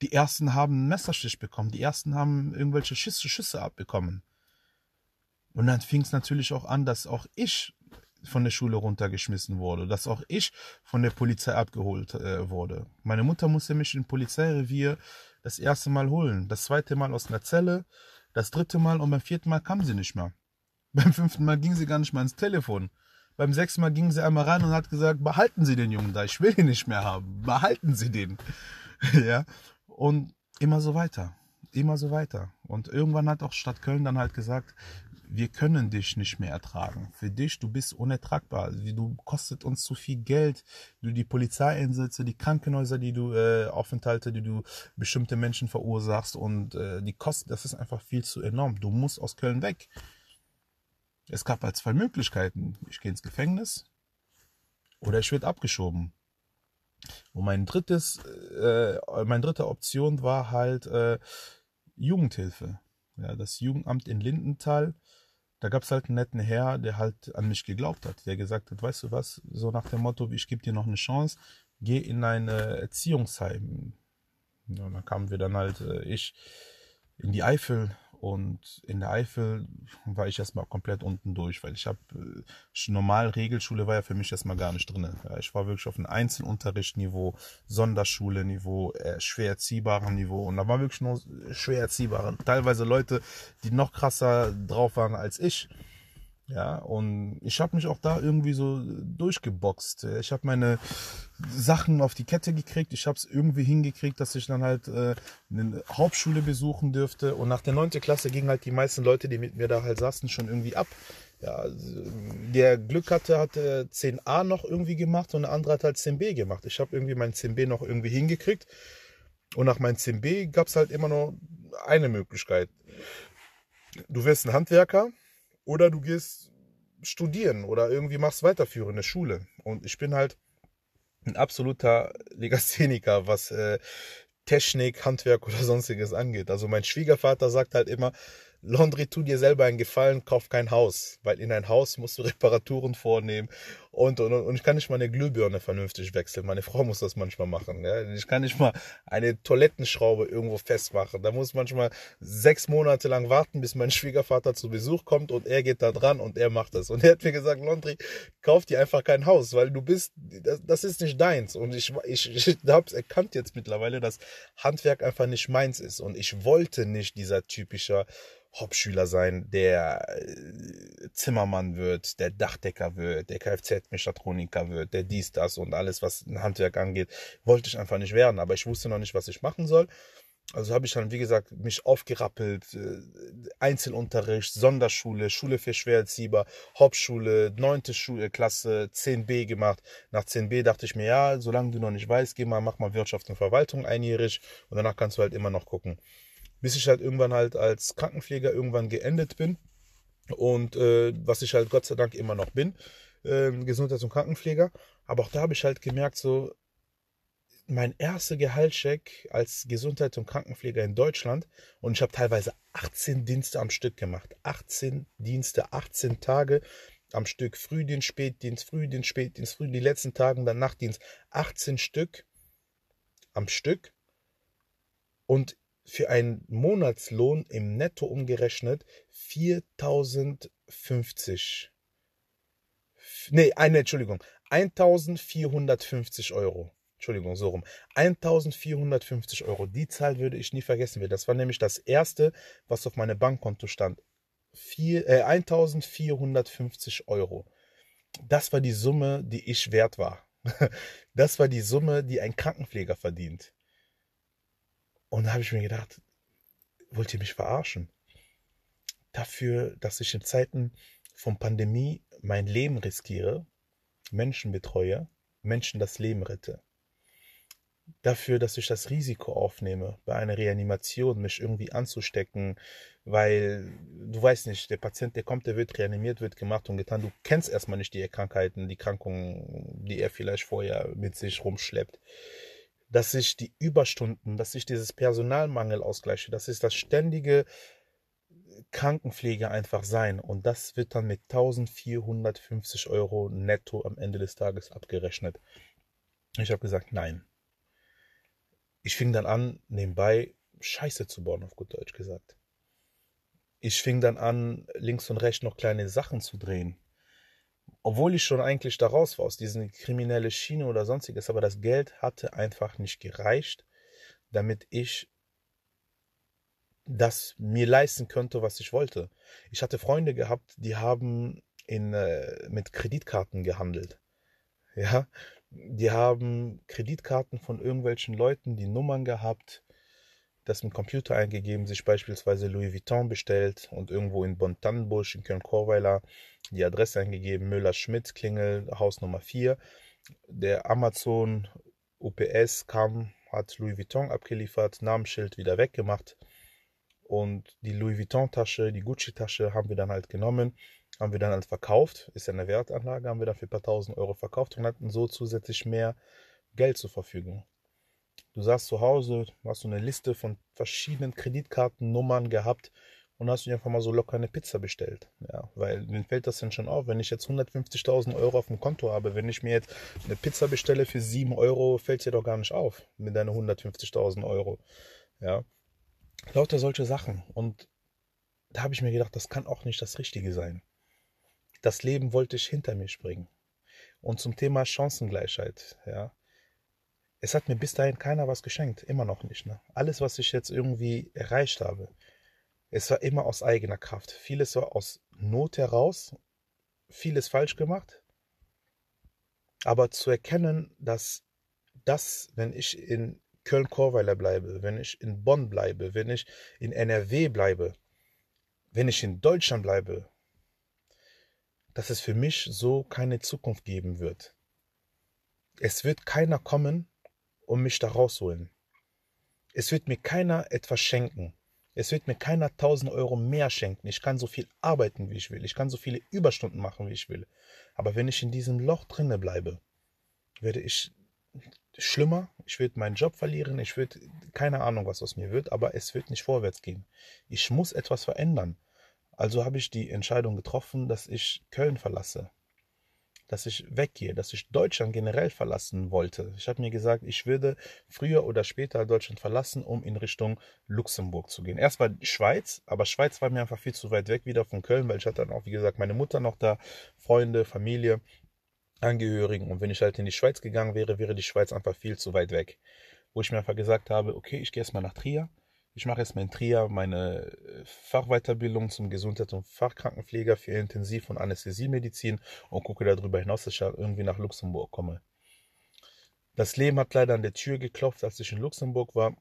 Die ersten haben einen Messerstich bekommen. Die ersten haben irgendwelche Schüsse, Schüsse abbekommen. Und dann fing es natürlich auch an, dass auch ich von der Schule runtergeschmissen wurde, dass auch ich von der Polizei abgeholt äh, wurde. Meine Mutter musste mich im Polizeirevier das erste Mal holen, das zweite Mal aus einer Zelle, das dritte Mal und beim vierten Mal kam sie nicht mehr. Beim fünften Mal ging sie gar nicht mehr ins Telefon. Beim sechsten Mal ging sie einmal rein und hat gesagt, behalten Sie den Jungen da, ich will ihn nicht mehr haben, behalten Sie den. ja, und immer so weiter, immer so weiter. Und irgendwann hat auch Stadt Köln dann halt gesagt, wir können dich nicht mehr ertragen. Für dich, du bist unertragbar. Du kostet uns zu viel Geld. Du die Polizeieinsätze, die Krankenhäuser, die du äh, Aufenthalte, die du bestimmte Menschen verursachst und äh, die Kosten, das ist einfach viel zu enorm. Du musst aus Köln weg. Es gab halt zwei Möglichkeiten. Ich gehe ins Gefängnis oder ich werde abgeschoben. Und mein drittes, äh, meine dritte Option war halt äh, Jugendhilfe. Ja, das Jugendamt in Lindenthal. Da gab es halt einen netten Herr, der halt an mich geglaubt hat, der gesagt hat, weißt du was, so nach dem Motto, ich gebe dir noch eine Chance, geh in ein Erziehungsheim. Ja, und dann kamen wir dann halt, äh, ich in die Eifel und in der Eifel war ich erstmal komplett unten durch, weil ich habe äh, normal Regelschule war ja für mich erstmal gar nicht drin. Ich war wirklich auf einem Einzelunterrichtniveau, Sonderschule-Niveau, äh, schwer erziehbaren Niveau und da war wirklich nur schwer erziehbare. Teilweise Leute, die noch krasser drauf waren als ich. Ja, und ich habe mich auch da irgendwie so durchgeboxt. Ich habe meine Sachen auf die Kette gekriegt. Ich habe es irgendwie hingekriegt, dass ich dann halt äh, eine Hauptschule besuchen dürfte. Und nach der 9. Klasse gingen halt die meisten Leute, die mit mir da halt saßen, schon irgendwie ab. Ja, der Glück hatte, hatte 10a noch irgendwie gemacht und der andere hat halt 10b gemacht. Ich habe irgendwie mein 10b noch irgendwie hingekriegt. Und nach meinem 10b gab es halt immer nur eine Möglichkeit. Du wirst ein Handwerker oder du gehst studieren oder irgendwie machst weiterführende Schule. Und ich bin halt ein absoluter Legastheniker, was äh, Technik, Handwerk oder sonstiges angeht. Also mein Schwiegervater sagt halt immer, Laundry, tu dir selber einen Gefallen, kauf kein Haus, weil in ein Haus musst du Reparaturen vornehmen und, und, und ich kann nicht mal eine Glühbirne vernünftig wechseln. Meine Frau muss das manchmal machen. Ja? Ich kann nicht mal eine Toilettenschraube irgendwo festmachen. Da muss manchmal sechs Monate lang warten, bis mein Schwiegervater zu Besuch kommt und er geht da dran und er macht das. Und er hat mir gesagt, Laundry, kauf dir einfach kein Haus, weil du bist, das, das ist nicht deins. Und ich, ich, ich habe es erkannt jetzt mittlerweile, dass Handwerk einfach nicht meins ist. Und ich wollte nicht dieser typischer Hauptschüler sein, der äh, Zimmermann wird, der Dachdecker wird, der Kfz-Mechatroniker wird, der dies, das und alles, was ein Handwerk angeht, wollte ich einfach nicht werden. Aber ich wusste noch nicht, was ich machen soll. Also habe ich dann, wie gesagt, mich aufgerappelt, äh, Einzelunterricht, Sonderschule, Schule für Schwererzieher, Hauptschule, neunte Schulklasse, 10b gemacht. Nach 10b dachte ich mir, ja, solange du noch nicht weißt, geh mal, mach mal Wirtschaft und Verwaltung einjährig und danach kannst du halt immer noch gucken bis ich halt irgendwann halt als Krankenpfleger irgendwann geendet bin. Und äh, was ich halt Gott sei Dank immer noch bin, äh, Gesundheits- und Krankenpfleger. Aber auch da habe ich halt gemerkt, so mein erster Gehaltscheck als Gesundheits- und Krankenpfleger in Deutschland und ich habe teilweise 18 Dienste am Stück gemacht. 18 Dienste, 18 Tage am Stück. Frühdienst, Spätdienst, Frühdienst, Spätdienst, Frühdienst, die letzten Tage, dann Nachtdienst. 18 Stück am Stück. Und für einen Monatslohn im Netto umgerechnet 4050. Nee, eine Entschuldigung, 1450 Euro. Entschuldigung, so rum. 1450 Euro. Die Zahl würde ich nie vergessen. Das war nämlich das erste, was auf meinem Bankkonto stand. Vier, äh, 1450 Euro. Das war die Summe, die ich wert war. Das war die Summe, die ein Krankenpfleger verdient. Und da habe ich mir gedacht, wollt ihr mich verarschen? Dafür, dass ich in Zeiten von Pandemie mein Leben riskiere, Menschen betreue, Menschen das Leben rette. Dafür, dass ich das Risiko aufnehme, bei einer Reanimation mich irgendwie anzustecken, weil du weißt nicht, der Patient, der kommt, der wird reanimiert, wird gemacht und getan. Du kennst erstmal nicht die Krankheiten, die Krankungen, die er vielleicht vorher mit sich rumschleppt dass ich die Überstunden, dass ich dieses Personalmangel ausgleiche, dass ich das ständige Krankenpflege einfach sein. Und das wird dann mit 1450 Euro netto am Ende des Tages abgerechnet. Ich habe gesagt, nein. Ich fing dann an, nebenbei Scheiße zu bauen, auf gut Deutsch gesagt. Ich fing dann an, links und rechts noch kleine Sachen zu drehen. Obwohl ich schon eigentlich da raus war aus diesen kriminelle Schiene oder sonstiges, aber das Geld hatte einfach nicht gereicht, damit ich das mir leisten könnte, was ich wollte. Ich hatte Freunde gehabt, die haben in, äh, mit Kreditkarten gehandelt. Ja, die haben Kreditkarten von irgendwelchen Leuten, die Nummern gehabt, das mit Computer eingegeben, sich beispielsweise Louis Vuitton bestellt und irgendwo in Bonn-Tannenbusch in Köln-Korweiler die Adresse eingegeben, Müller-Schmidt, Klingel, Haus Nummer 4. Der Amazon UPS kam, hat Louis Vuitton abgeliefert, Namensschild wieder weggemacht und die Louis Vuitton-Tasche, die Gucci-Tasche haben wir dann halt genommen, haben wir dann halt verkauft, ist ja eine Wertanlage, haben wir dann für ein paar tausend Euro verkauft und hatten so zusätzlich mehr Geld zur Verfügung. Du saßt zu Hause, hast so eine Liste von verschiedenen Kreditkartennummern gehabt und hast dir einfach mal so locker eine Pizza bestellt. Ja, weil mir fällt das denn schon auf, wenn ich jetzt 150.000 Euro auf dem Konto habe, wenn ich mir jetzt eine Pizza bestelle für 7 Euro, fällt es dir doch gar nicht auf mit deinen 150.000 Euro. Ja, lauter solche Sachen. Und da habe ich mir gedacht, das kann auch nicht das Richtige sein. Das Leben wollte ich hinter mir springen. Und zum Thema Chancengleichheit, ja. Es hat mir bis dahin keiner was geschenkt, immer noch nicht. Ne? Alles, was ich jetzt irgendwie erreicht habe, es war immer aus eigener Kraft. Vieles war aus Not heraus, vieles falsch gemacht. Aber zu erkennen, dass das, wenn ich in Köln-Korweiler bleibe, wenn ich in Bonn bleibe, wenn ich in NRW bleibe, wenn ich in Deutschland bleibe, dass es für mich so keine Zukunft geben wird. Es wird keiner kommen und mich da rausholen. Es wird mir keiner etwas schenken. Es wird mir keiner 1000 Euro mehr schenken. Ich kann so viel arbeiten, wie ich will. Ich kann so viele Überstunden machen, wie ich will. Aber wenn ich in diesem Loch drinne bleibe, werde ich schlimmer. Ich würde meinen Job verlieren. Ich würde keine Ahnung, was aus mir wird. Aber es wird nicht vorwärts gehen. Ich muss etwas verändern. Also habe ich die Entscheidung getroffen, dass ich Köln verlasse dass ich weggehe, dass ich Deutschland generell verlassen wollte. Ich habe mir gesagt, ich würde früher oder später Deutschland verlassen, um in Richtung Luxemburg zu gehen. Erstmal Schweiz, aber Schweiz war mir einfach viel zu weit weg wieder von Köln, weil ich hatte dann auch, wie gesagt, meine Mutter noch da, Freunde, Familie, Angehörigen. Und wenn ich halt in die Schweiz gegangen wäre, wäre die Schweiz einfach viel zu weit weg. Wo ich mir einfach gesagt habe, okay, ich gehe erstmal nach Trier ich mache jetzt in Trier meine äh, Fachweiterbildung zum Gesundheits- und Fachkrankenpfleger für Intensiv- und Anästhesiemedizin und gucke darüber hinaus, dass ich irgendwie nach Luxemburg komme. Das Leben hat leider an der Tür geklopft, als ich in Luxemburg war.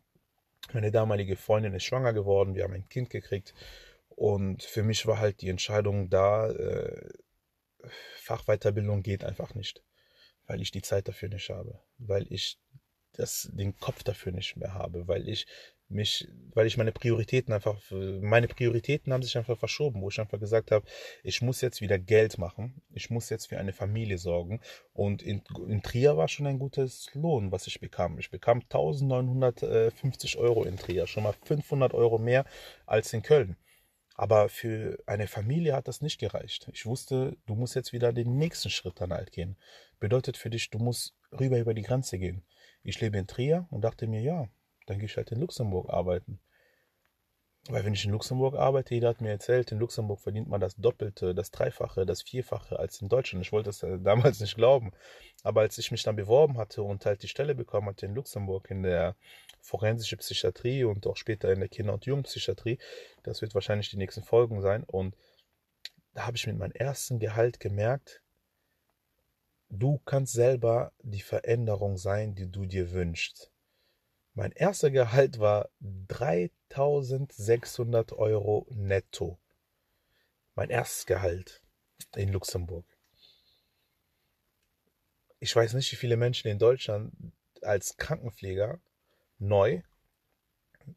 Meine damalige Freundin ist schwanger geworden, wir haben ein Kind gekriegt und für mich war halt die Entscheidung da, äh, Fachweiterbildung geht einfach nicht, weil ich die Zeit dafür nicht habe, weil ich das, den Kopf dafür nicht mehr habe, weil ich mich, weil ich meine Prioritäten einfach, meine Prioritäten haben sich einfach verschoben, wo ich einfach gesagt habe, ich muss jetzt wieder Geld machen, ich muss jetzt für eine Familie sorgen und in, in Trier war schon ein gutes Lohn, was ich bekam. Ich bekam 1950 Euro in Trier, schon mal 500 Euro mehr als in Köln. Aber für eine Familie hat das nicht gereicht. Ich wusste, du musst jetzt wieder den nächsten Schritt dann halt gehen. Bedeutet für dich, du musst rüber über die Grenze gehen. Ich lebe in Trier und dachte mir, ja, dann gehe ich halt in Luxemburg arbeiten. Weil wenn ich in Luxemburg arbeite, jeder hat mir erzählt, in Luxemburg verdient man das Doppelte, das Dreifache, das Vierfache als in Deutschland. Ich wollte das damals nicht glauben. Aber als ich mich dann beworben hatte und halt die Stelle bekommen hatte in Luxemburg in der forensische Psychiatrie und auch später in der Kinder- und Jugendpsychiatrie, das wird wahrscheinlich die nächsten Folgen sein. Und da habe ich mit meinem ersten Gehalt gemerkt, du kannst selber die Veränderung sein, die du dir wünschst. Mein erster Gehalt war 3600 Euro netto. Mein erstes Gehalt in Luxemburg. Ich weiß nicht, wie viele Menschen in Deutschland als Krankenpfleger neu,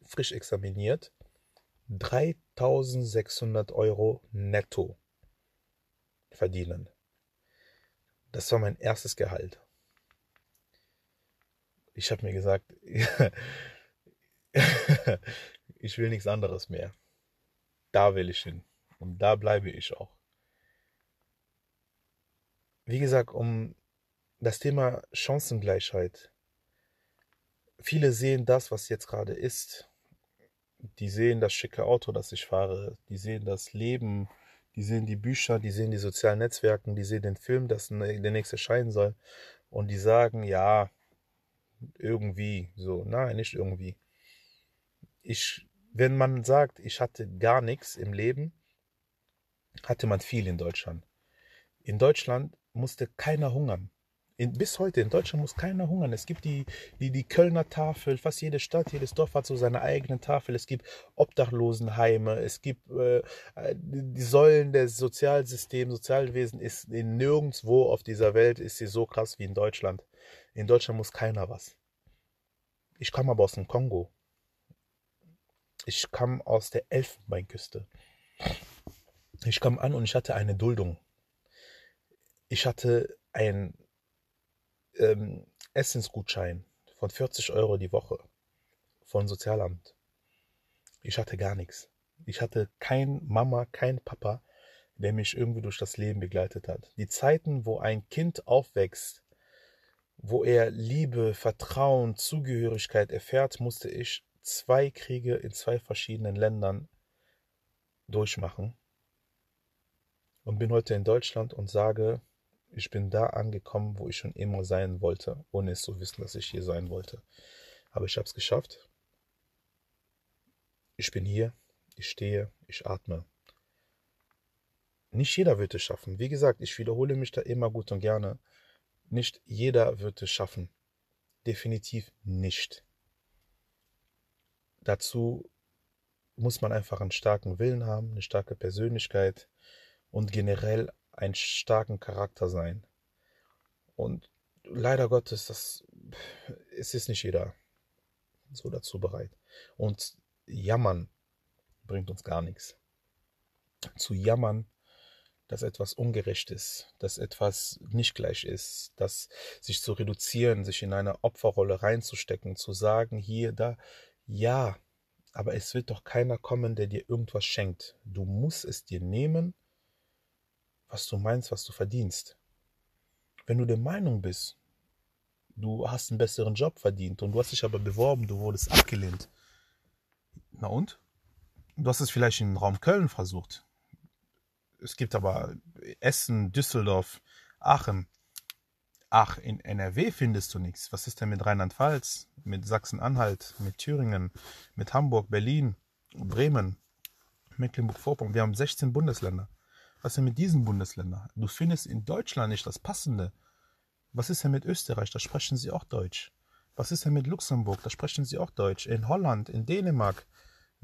frisch examiniert, 3600 Euro netto verdienen. Das war mein erstes Gehalt. Ich habe mir gesagt, ich will nichts anderes mehr. Da will ich hin. Und da bleibe ich auch. Wie gesagt, um das Thema Chancengleichheit. Viele sehen das, was jetzt gerade ist. Die sehen das schicke Auto, das ich fahre. Die sehen das Leben. Die sehen die Bücher. Die sehen die sozialen Netzwerke. Die sehen den Film, das der nächste erscheinen soll. Und die sagen, ja, irgendwie so. Nein, nicht irgendwie. Ich, wenn man sagt, ich hatte gar nichts im Leben, hatte man viel in Deutschland. In Deutschland musste keiner hungern. In, bis heute in Deutschland muss keiner hungern. Es gibt die, die, die Kölner Tafel, fast jede Stadt, jedes Dorf hat so seine eigene Tafel. Es gibt Obdachlosenheime, es gibt äh, die Säulen des Sozialsystems, Sozialwesen ist in nirgendwo auf dieser Welt ist sie so krass wie in Deutschland. In Deutschland muss keiner was. Ich komme aber aus dem Kongo. Ich kam aus der Elfenbeinküste. Ich kam an und ich hatte eine Duldung. Ich hatte einen ähm, Essensgutschein von 40 Euro die Woche von Sozialamt. Ich hatte gar nichts. Ich hatte kein Mama, kein Papa, der mich irgendwie durch das Leben begleitet hat. Die Zeiten, wo ein Kind aufwächst, wo er Liebe, Vertrauen, Zugehörigkeit erfährt, musste ich zwei Kriege in zwei verschiedenen Ländern durchmachen und bin heute in Deutschland und sage, ich bin da angekommen, wo ich schon immer sein wollte, ohne es zu wissen, dass ich hier sein wollte. Aber ich habe es geschafft. Ich bin hier, ich stehe, ich atme. Nicht jeder wird es schaffen. Wie gesagt, ich wiederhole mich da immer gut und gerne. Nicht jeder wird es schaffen. Definitiv nicht. Dazu muss man einfach einen starken Willen haben, eine starke Persönlichkeit und generell einen starken Charakter sein. Und leider Gottes, das, es ist nicht jeder so dazu bereit. Und jammern bringt uns gar nichts. Zu jammern, dass etwas ungerecht ist, dass etwas nicht gleich ist, dass sich zu reduzieren, sich in eine Opferrolle reinzustecken, zu sagen, hier, da, ja, aber es wird doch keiner kommen, der dir irgendwas schenkt. Du musst es dir nehmen was du meinst, was du verdienst. Wenn du der Meinung bist, du hast einen besseren Job verdient und du hast dich aber beworben, du wurdest abgelehnt. Na und? Du hast es vielleicht im Raum Köln versucht. Es gibt aber Essen, Düsseldorf, Aachen. Ach, in NRW findest du nichts. Was ist denn mit Rheinland-Pfalz, mit Sachsen-Anhalt, mit Thüringen, mit Hamburg, Berlin, Bremen, Mecklenburg-Vorpommern? Wir haben 16 Bundesländer. Was ist denn mit diesen Bundesländern? Du findest in Deutschland nicht das Passende. Was ist denn mit Österreich? Da sprechen sie auch Deutsch. Was ist denn mit Luxemburg? Da sprechen sie auch Deutsch. In Holland, in Dänemark,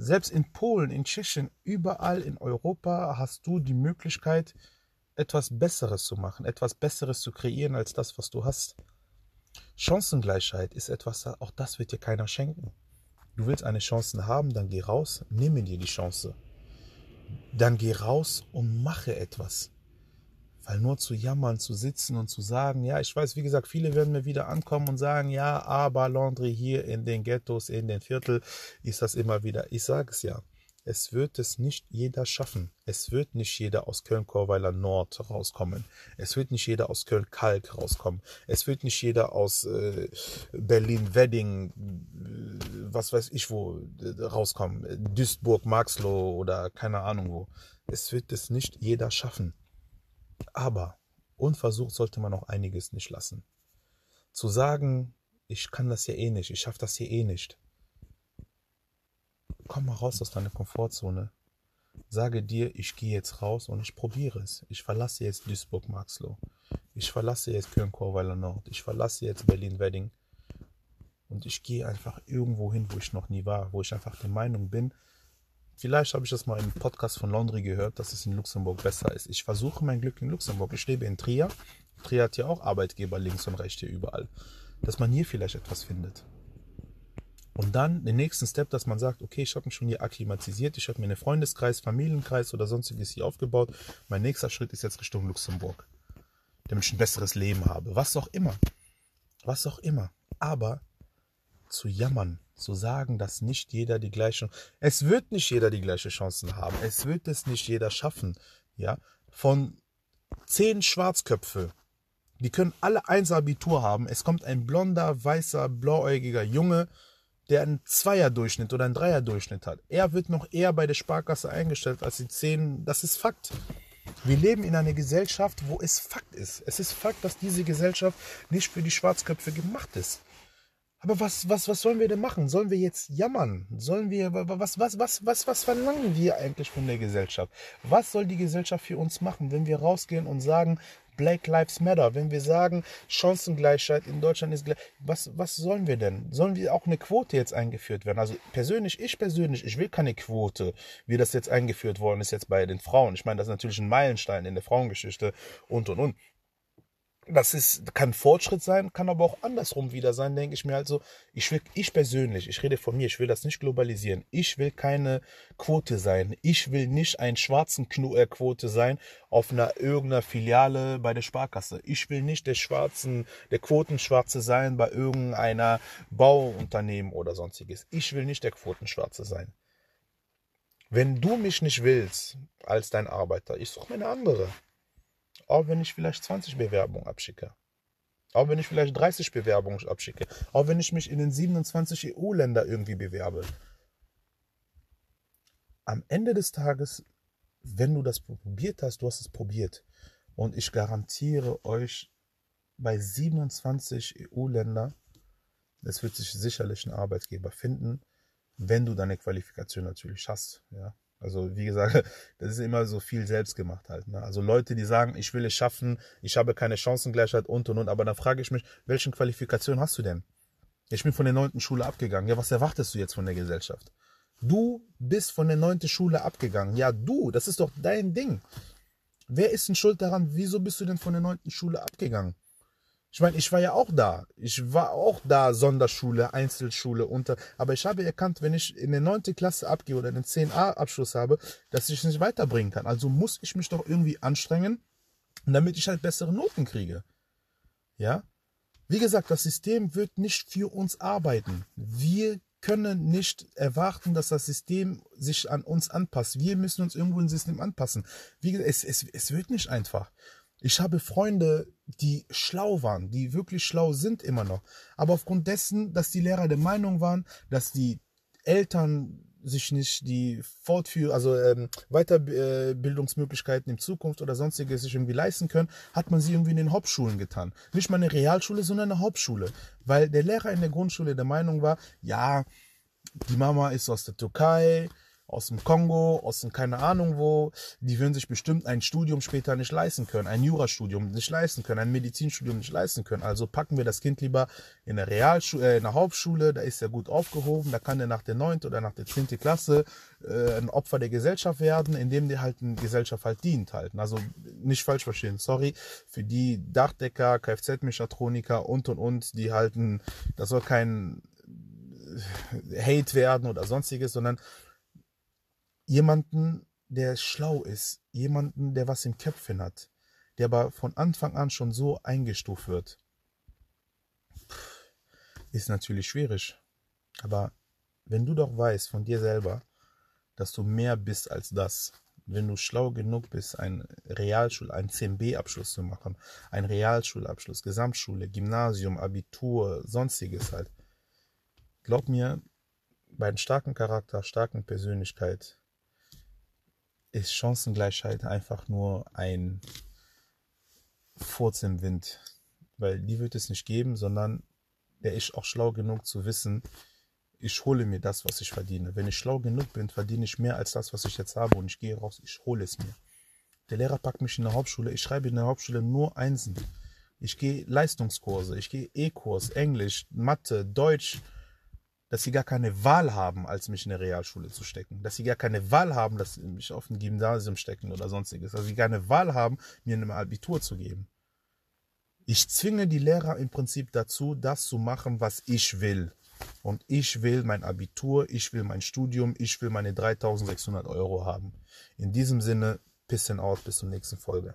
selbst in Polen, in Tschechien, überall in Europa hast du die Möglichkeit, etwas Besseres zu machen, etwas Besseres zu kreieren als das, was du hast. Chancengleichheit ist etwas, auch das wird dir keiner schenken. Du willst eine Chance haben, dann geh raus, nimm dir die Chance dann geh raus und mache etwas. Weil nur zu jammern, zu sitzen und zu sagen, ja, ich weiß, wie gesagt, viele werden mir wieder ankommen und sagen, ja, aber Laundry hier in den Ghettos, in den Viertel ist das immer wieder. Ich sage es ja. Es wird es nicht jeder schaffen. Es wird nicht jeder aus Köln-Korweiler Nord rauskommen. Es wird nicht jeder aus Köln-Kalk rauskommen. Es wird nicht jeder aus äh, Berlin-Wedding, äh, was weiß ich wo, äh, rauskommen. Duisburg, Marxloh oder keine Ahnung wo. Es wird es nicht jeder schaffen. Aber unversucht sollte man auch einiges nicht lassen. Zu sagen, ich kann das hier eh nicht, ich schaffe das hier eh nicht komm mal raus aus deiner Komfortzone. Sage dir, ich gehe jetzt raus und ich probiere es. Ich verlasse jetzt Duisburg-Marxloh. Ich verlasse jetzt Köln-Korweiler Nord. Ich verlasse jetzt Berlin-Wedding. Und ich gehe einfach irgendwo hin, wo ich noch nie war, wo ich einfach der Meinung bin, vielleicht habe ich das mal im Podcast von Laundry gehört, dass es in Luxemburg besser ist. Ich versuche mein Glück in Luxemburg. Ich lebe in Trier. Trier hat ja auch Arbeitgeber links und rechts hier überall. Dass man hier vielleicht etwas findet. Und dann den nächsten Step, dass man sagt, okay, ich habe mich schon hier akklimatisiert, ich habe mir einen Freundeskreis, Familienkreis oder sonstiges hier aufgebaut. Mein nächster Schritt ist jetzt Richtung Luxemburg, damit ich ein besseres Leben habe. Was auch immer. Was auch immer. Aber zu jammern, zu sagen, dass nicht jeder die gleiche, es wird nicht jeder die gleiche Chancen haben, es wird es nicht jeder schaffen, ja, von zehn Schwarzköpfe, die können alle eins Abitur haben, es kommt ein blonder, weißer, blauäugiger Junge, der einen Zweierdurchschnitt oder einen Dreierdurchschnitt hat. Er wird noch eher bei der Sparkasse eingestellt als die zehn, das ist Fakt. Wir leben in einer Gesellschaft, wo es Fakt ist. Es ist Fakt, dass diese Gesellschaft nicht für die Schwarzköpfe gemacht ist. Aber was, was, was sollen wir denn machen? Sollen wir jetzt jammern? Sollen wir, was, was, was, was, was verlangen wir eigentlich von der Gesellschaft? Was soll die Gesellschaft für uns machen, wenn wir rausgehen und sagen, Black Lives Matter, wenn wir sagen, Chancengleichheit in Deutschland ist gleich, was, was sollen wir denn? Sollen wir auch eine Quote jetzt eingeführt werden? Also persönlich, ich persönlich, ich will keine Quote, wie das jetzt eingeführt worden ist jetzt bei den Frauen. Ich meine, das ist natürlich ein Meilenstein in der Frauengeschichte und und und das ist, kann Fortschritt sein, kann aber auch andersrum wieder sein, denke ich mir halt so, ich will, ich persönlich, ich rede von mir, ich will das nicht globalisieren. Ich will keine Quote sein. Ich will nicht ein schwarzen Knu äh, Quote sein auf einer irgendeiner Filiale bei der Sparkasse. Ich will nicht der schwarzen, der Quotenschwarze sein bei irgendeiner Bauunternehmen oder sonstiges. Ich will nicht der Quotenschwarze sein. Wenn du mich nicht willst als dein Arbeiter, ich suche mir eine andere. Auch wenn ich vielleicht 20 Bewerbungen abschicke. Auch wenn ich vielleicht 30 Bewerbungen abschicke. Auch wenn ich mich in den 27 EU-Länder irgendwie bewerbe. Am Ende des Tages, wenn du das probiert hast, du hast es probiert. Und ich garantiere euch, bei 27 EU-Ländern, es wird sich sicherlich ein Arbeitgeber finden, wenn du deine Qualifikation natürlich hast. Ja. Also wie gesagt, das ist immer so viel selbst gemacht halt. Ne? Also Leute, die sagen, ich will es schaffen, ich habe keine Chancengleichheit und und und, aber dann frage ich mich, welche Qualifikation hast du denn? Ich bin von der neunten Schule abgegangen. Ja, was erwartest du jetzt von der Gesellschaft? Du bist von der neunten Schule abgegangen. Ja, du, das ist doch dein Ding. Wer ist denn schuld daran? Wieso bist du denn von der neunten Schule abgegangen? Ich meine, ich war ja auch da. Ich war auch da, Sonderschule, Einzelschule, unter. Aber ich habe erkannt, wenn ich in der 9. Klasse abgehe oder den 10a Abschluss habe, dass ich es nicht weiterbringen kann. Also muss ich mich doch irgendwie anstrengen, damit ich halt bessere Noten kriege. Ja? Wie gesagt, das System wird nicht für uns arbeiten. Wir können nicht erwarten, dass das System sich an uns anpasst. Wir müssen uns irgendwo ein System anpassen. Wie gesagt, es, es, es wird nicht einfach. Ich habe Freunde, die schlau waren, die wirklich schlau sind immer noch. Aber aufgrund dessen, dass die Lehrer der Meinung waren, dass die Eltern sich nicht die Fortführ also ähm, Weiterbildungsmöglichkeiten in Zukunft oder sonstiges sich irgendwie leisten können, hat man sie irgendwie in den Hauptschulen getan. Nicht mal eine Realschule, sondern eine Hauptschule. Weil der Lehrer in der Grundschule der Meinung war, ja, die Mama ist aus der Türkei, aus dem Kongo, aus dem keine Ahnung wo, die würden sich bestimmt ein Studium später nicht leisten können, ein Jurastudium nicht leisten können, ein Medizinstudium nicht leisten können. Also packen wir das Kind lieber in der Realschule, äh, in der Hauptschule, da ist er gut aufgehoben, da kann er nach der neunten oder nach der zehnten Klasse äh, ein Opfer der Gesellschaft werden, indem der halt eine Gesellschaft halt dient halt. Also nicht falsch verstehen, sorry, für die Dachdecker, Kfz-Mechatroniker und und und, die halten, das soll kein Hate werden oder sonstiges, sondern jemanden, der schlau ist, jemanden, der was im Köpfchen hat, der aber von Anfang an schon so eingestuft wird, ist natürlich schwierig. Aber wenn du doch weißt von dir selber, dass du mehr bist als das, wenn du schlau genug bist, ein Realschul, einen CMB-Abschluss zu machen, ein Realschulabschluss, Gesamtschule, Gymnasium, Abitur, sonstiges halt. Glaub mir, bei einem starken Charakter, starken Persönlichkeit ist Chancengleichheit einfach nur ein Furz im Wind. Weil die wird es nicht geben, sondern der ist auch schlau genug zu wissen, ich hole mir das, was ich verdiene. Wenn ich schlau genug bin, verdiene ich mehr als das, was ich jetzt habe und ich gehe raus, ich hole es mir. Der Lehrer packt mich in der Hauptschule, ich schreibe in der Hauptschule nur Einsen. Ich gehe Leistungskurse, ich gehe E-Kurs, Englisch, Mathe, Deutsch, dass sie gar keine Wahl haben, als mich in eine Realschule zu stecken. Dass sie gar keine Wahl haben, dass sie mich auf ein Gymnasium stecken oder sonstiges. Dass sie keine Wahl haben, mir ein Abitur zu geben. Ich zwinge die Lehrer im Prinzip dazu, das zu machen, was ich will. Und ich will mein Abitur, ich will mein Studium, ich will meine 3600 Euro haben. In diesem Sinne, Piss out, bis zur nächsten Folge.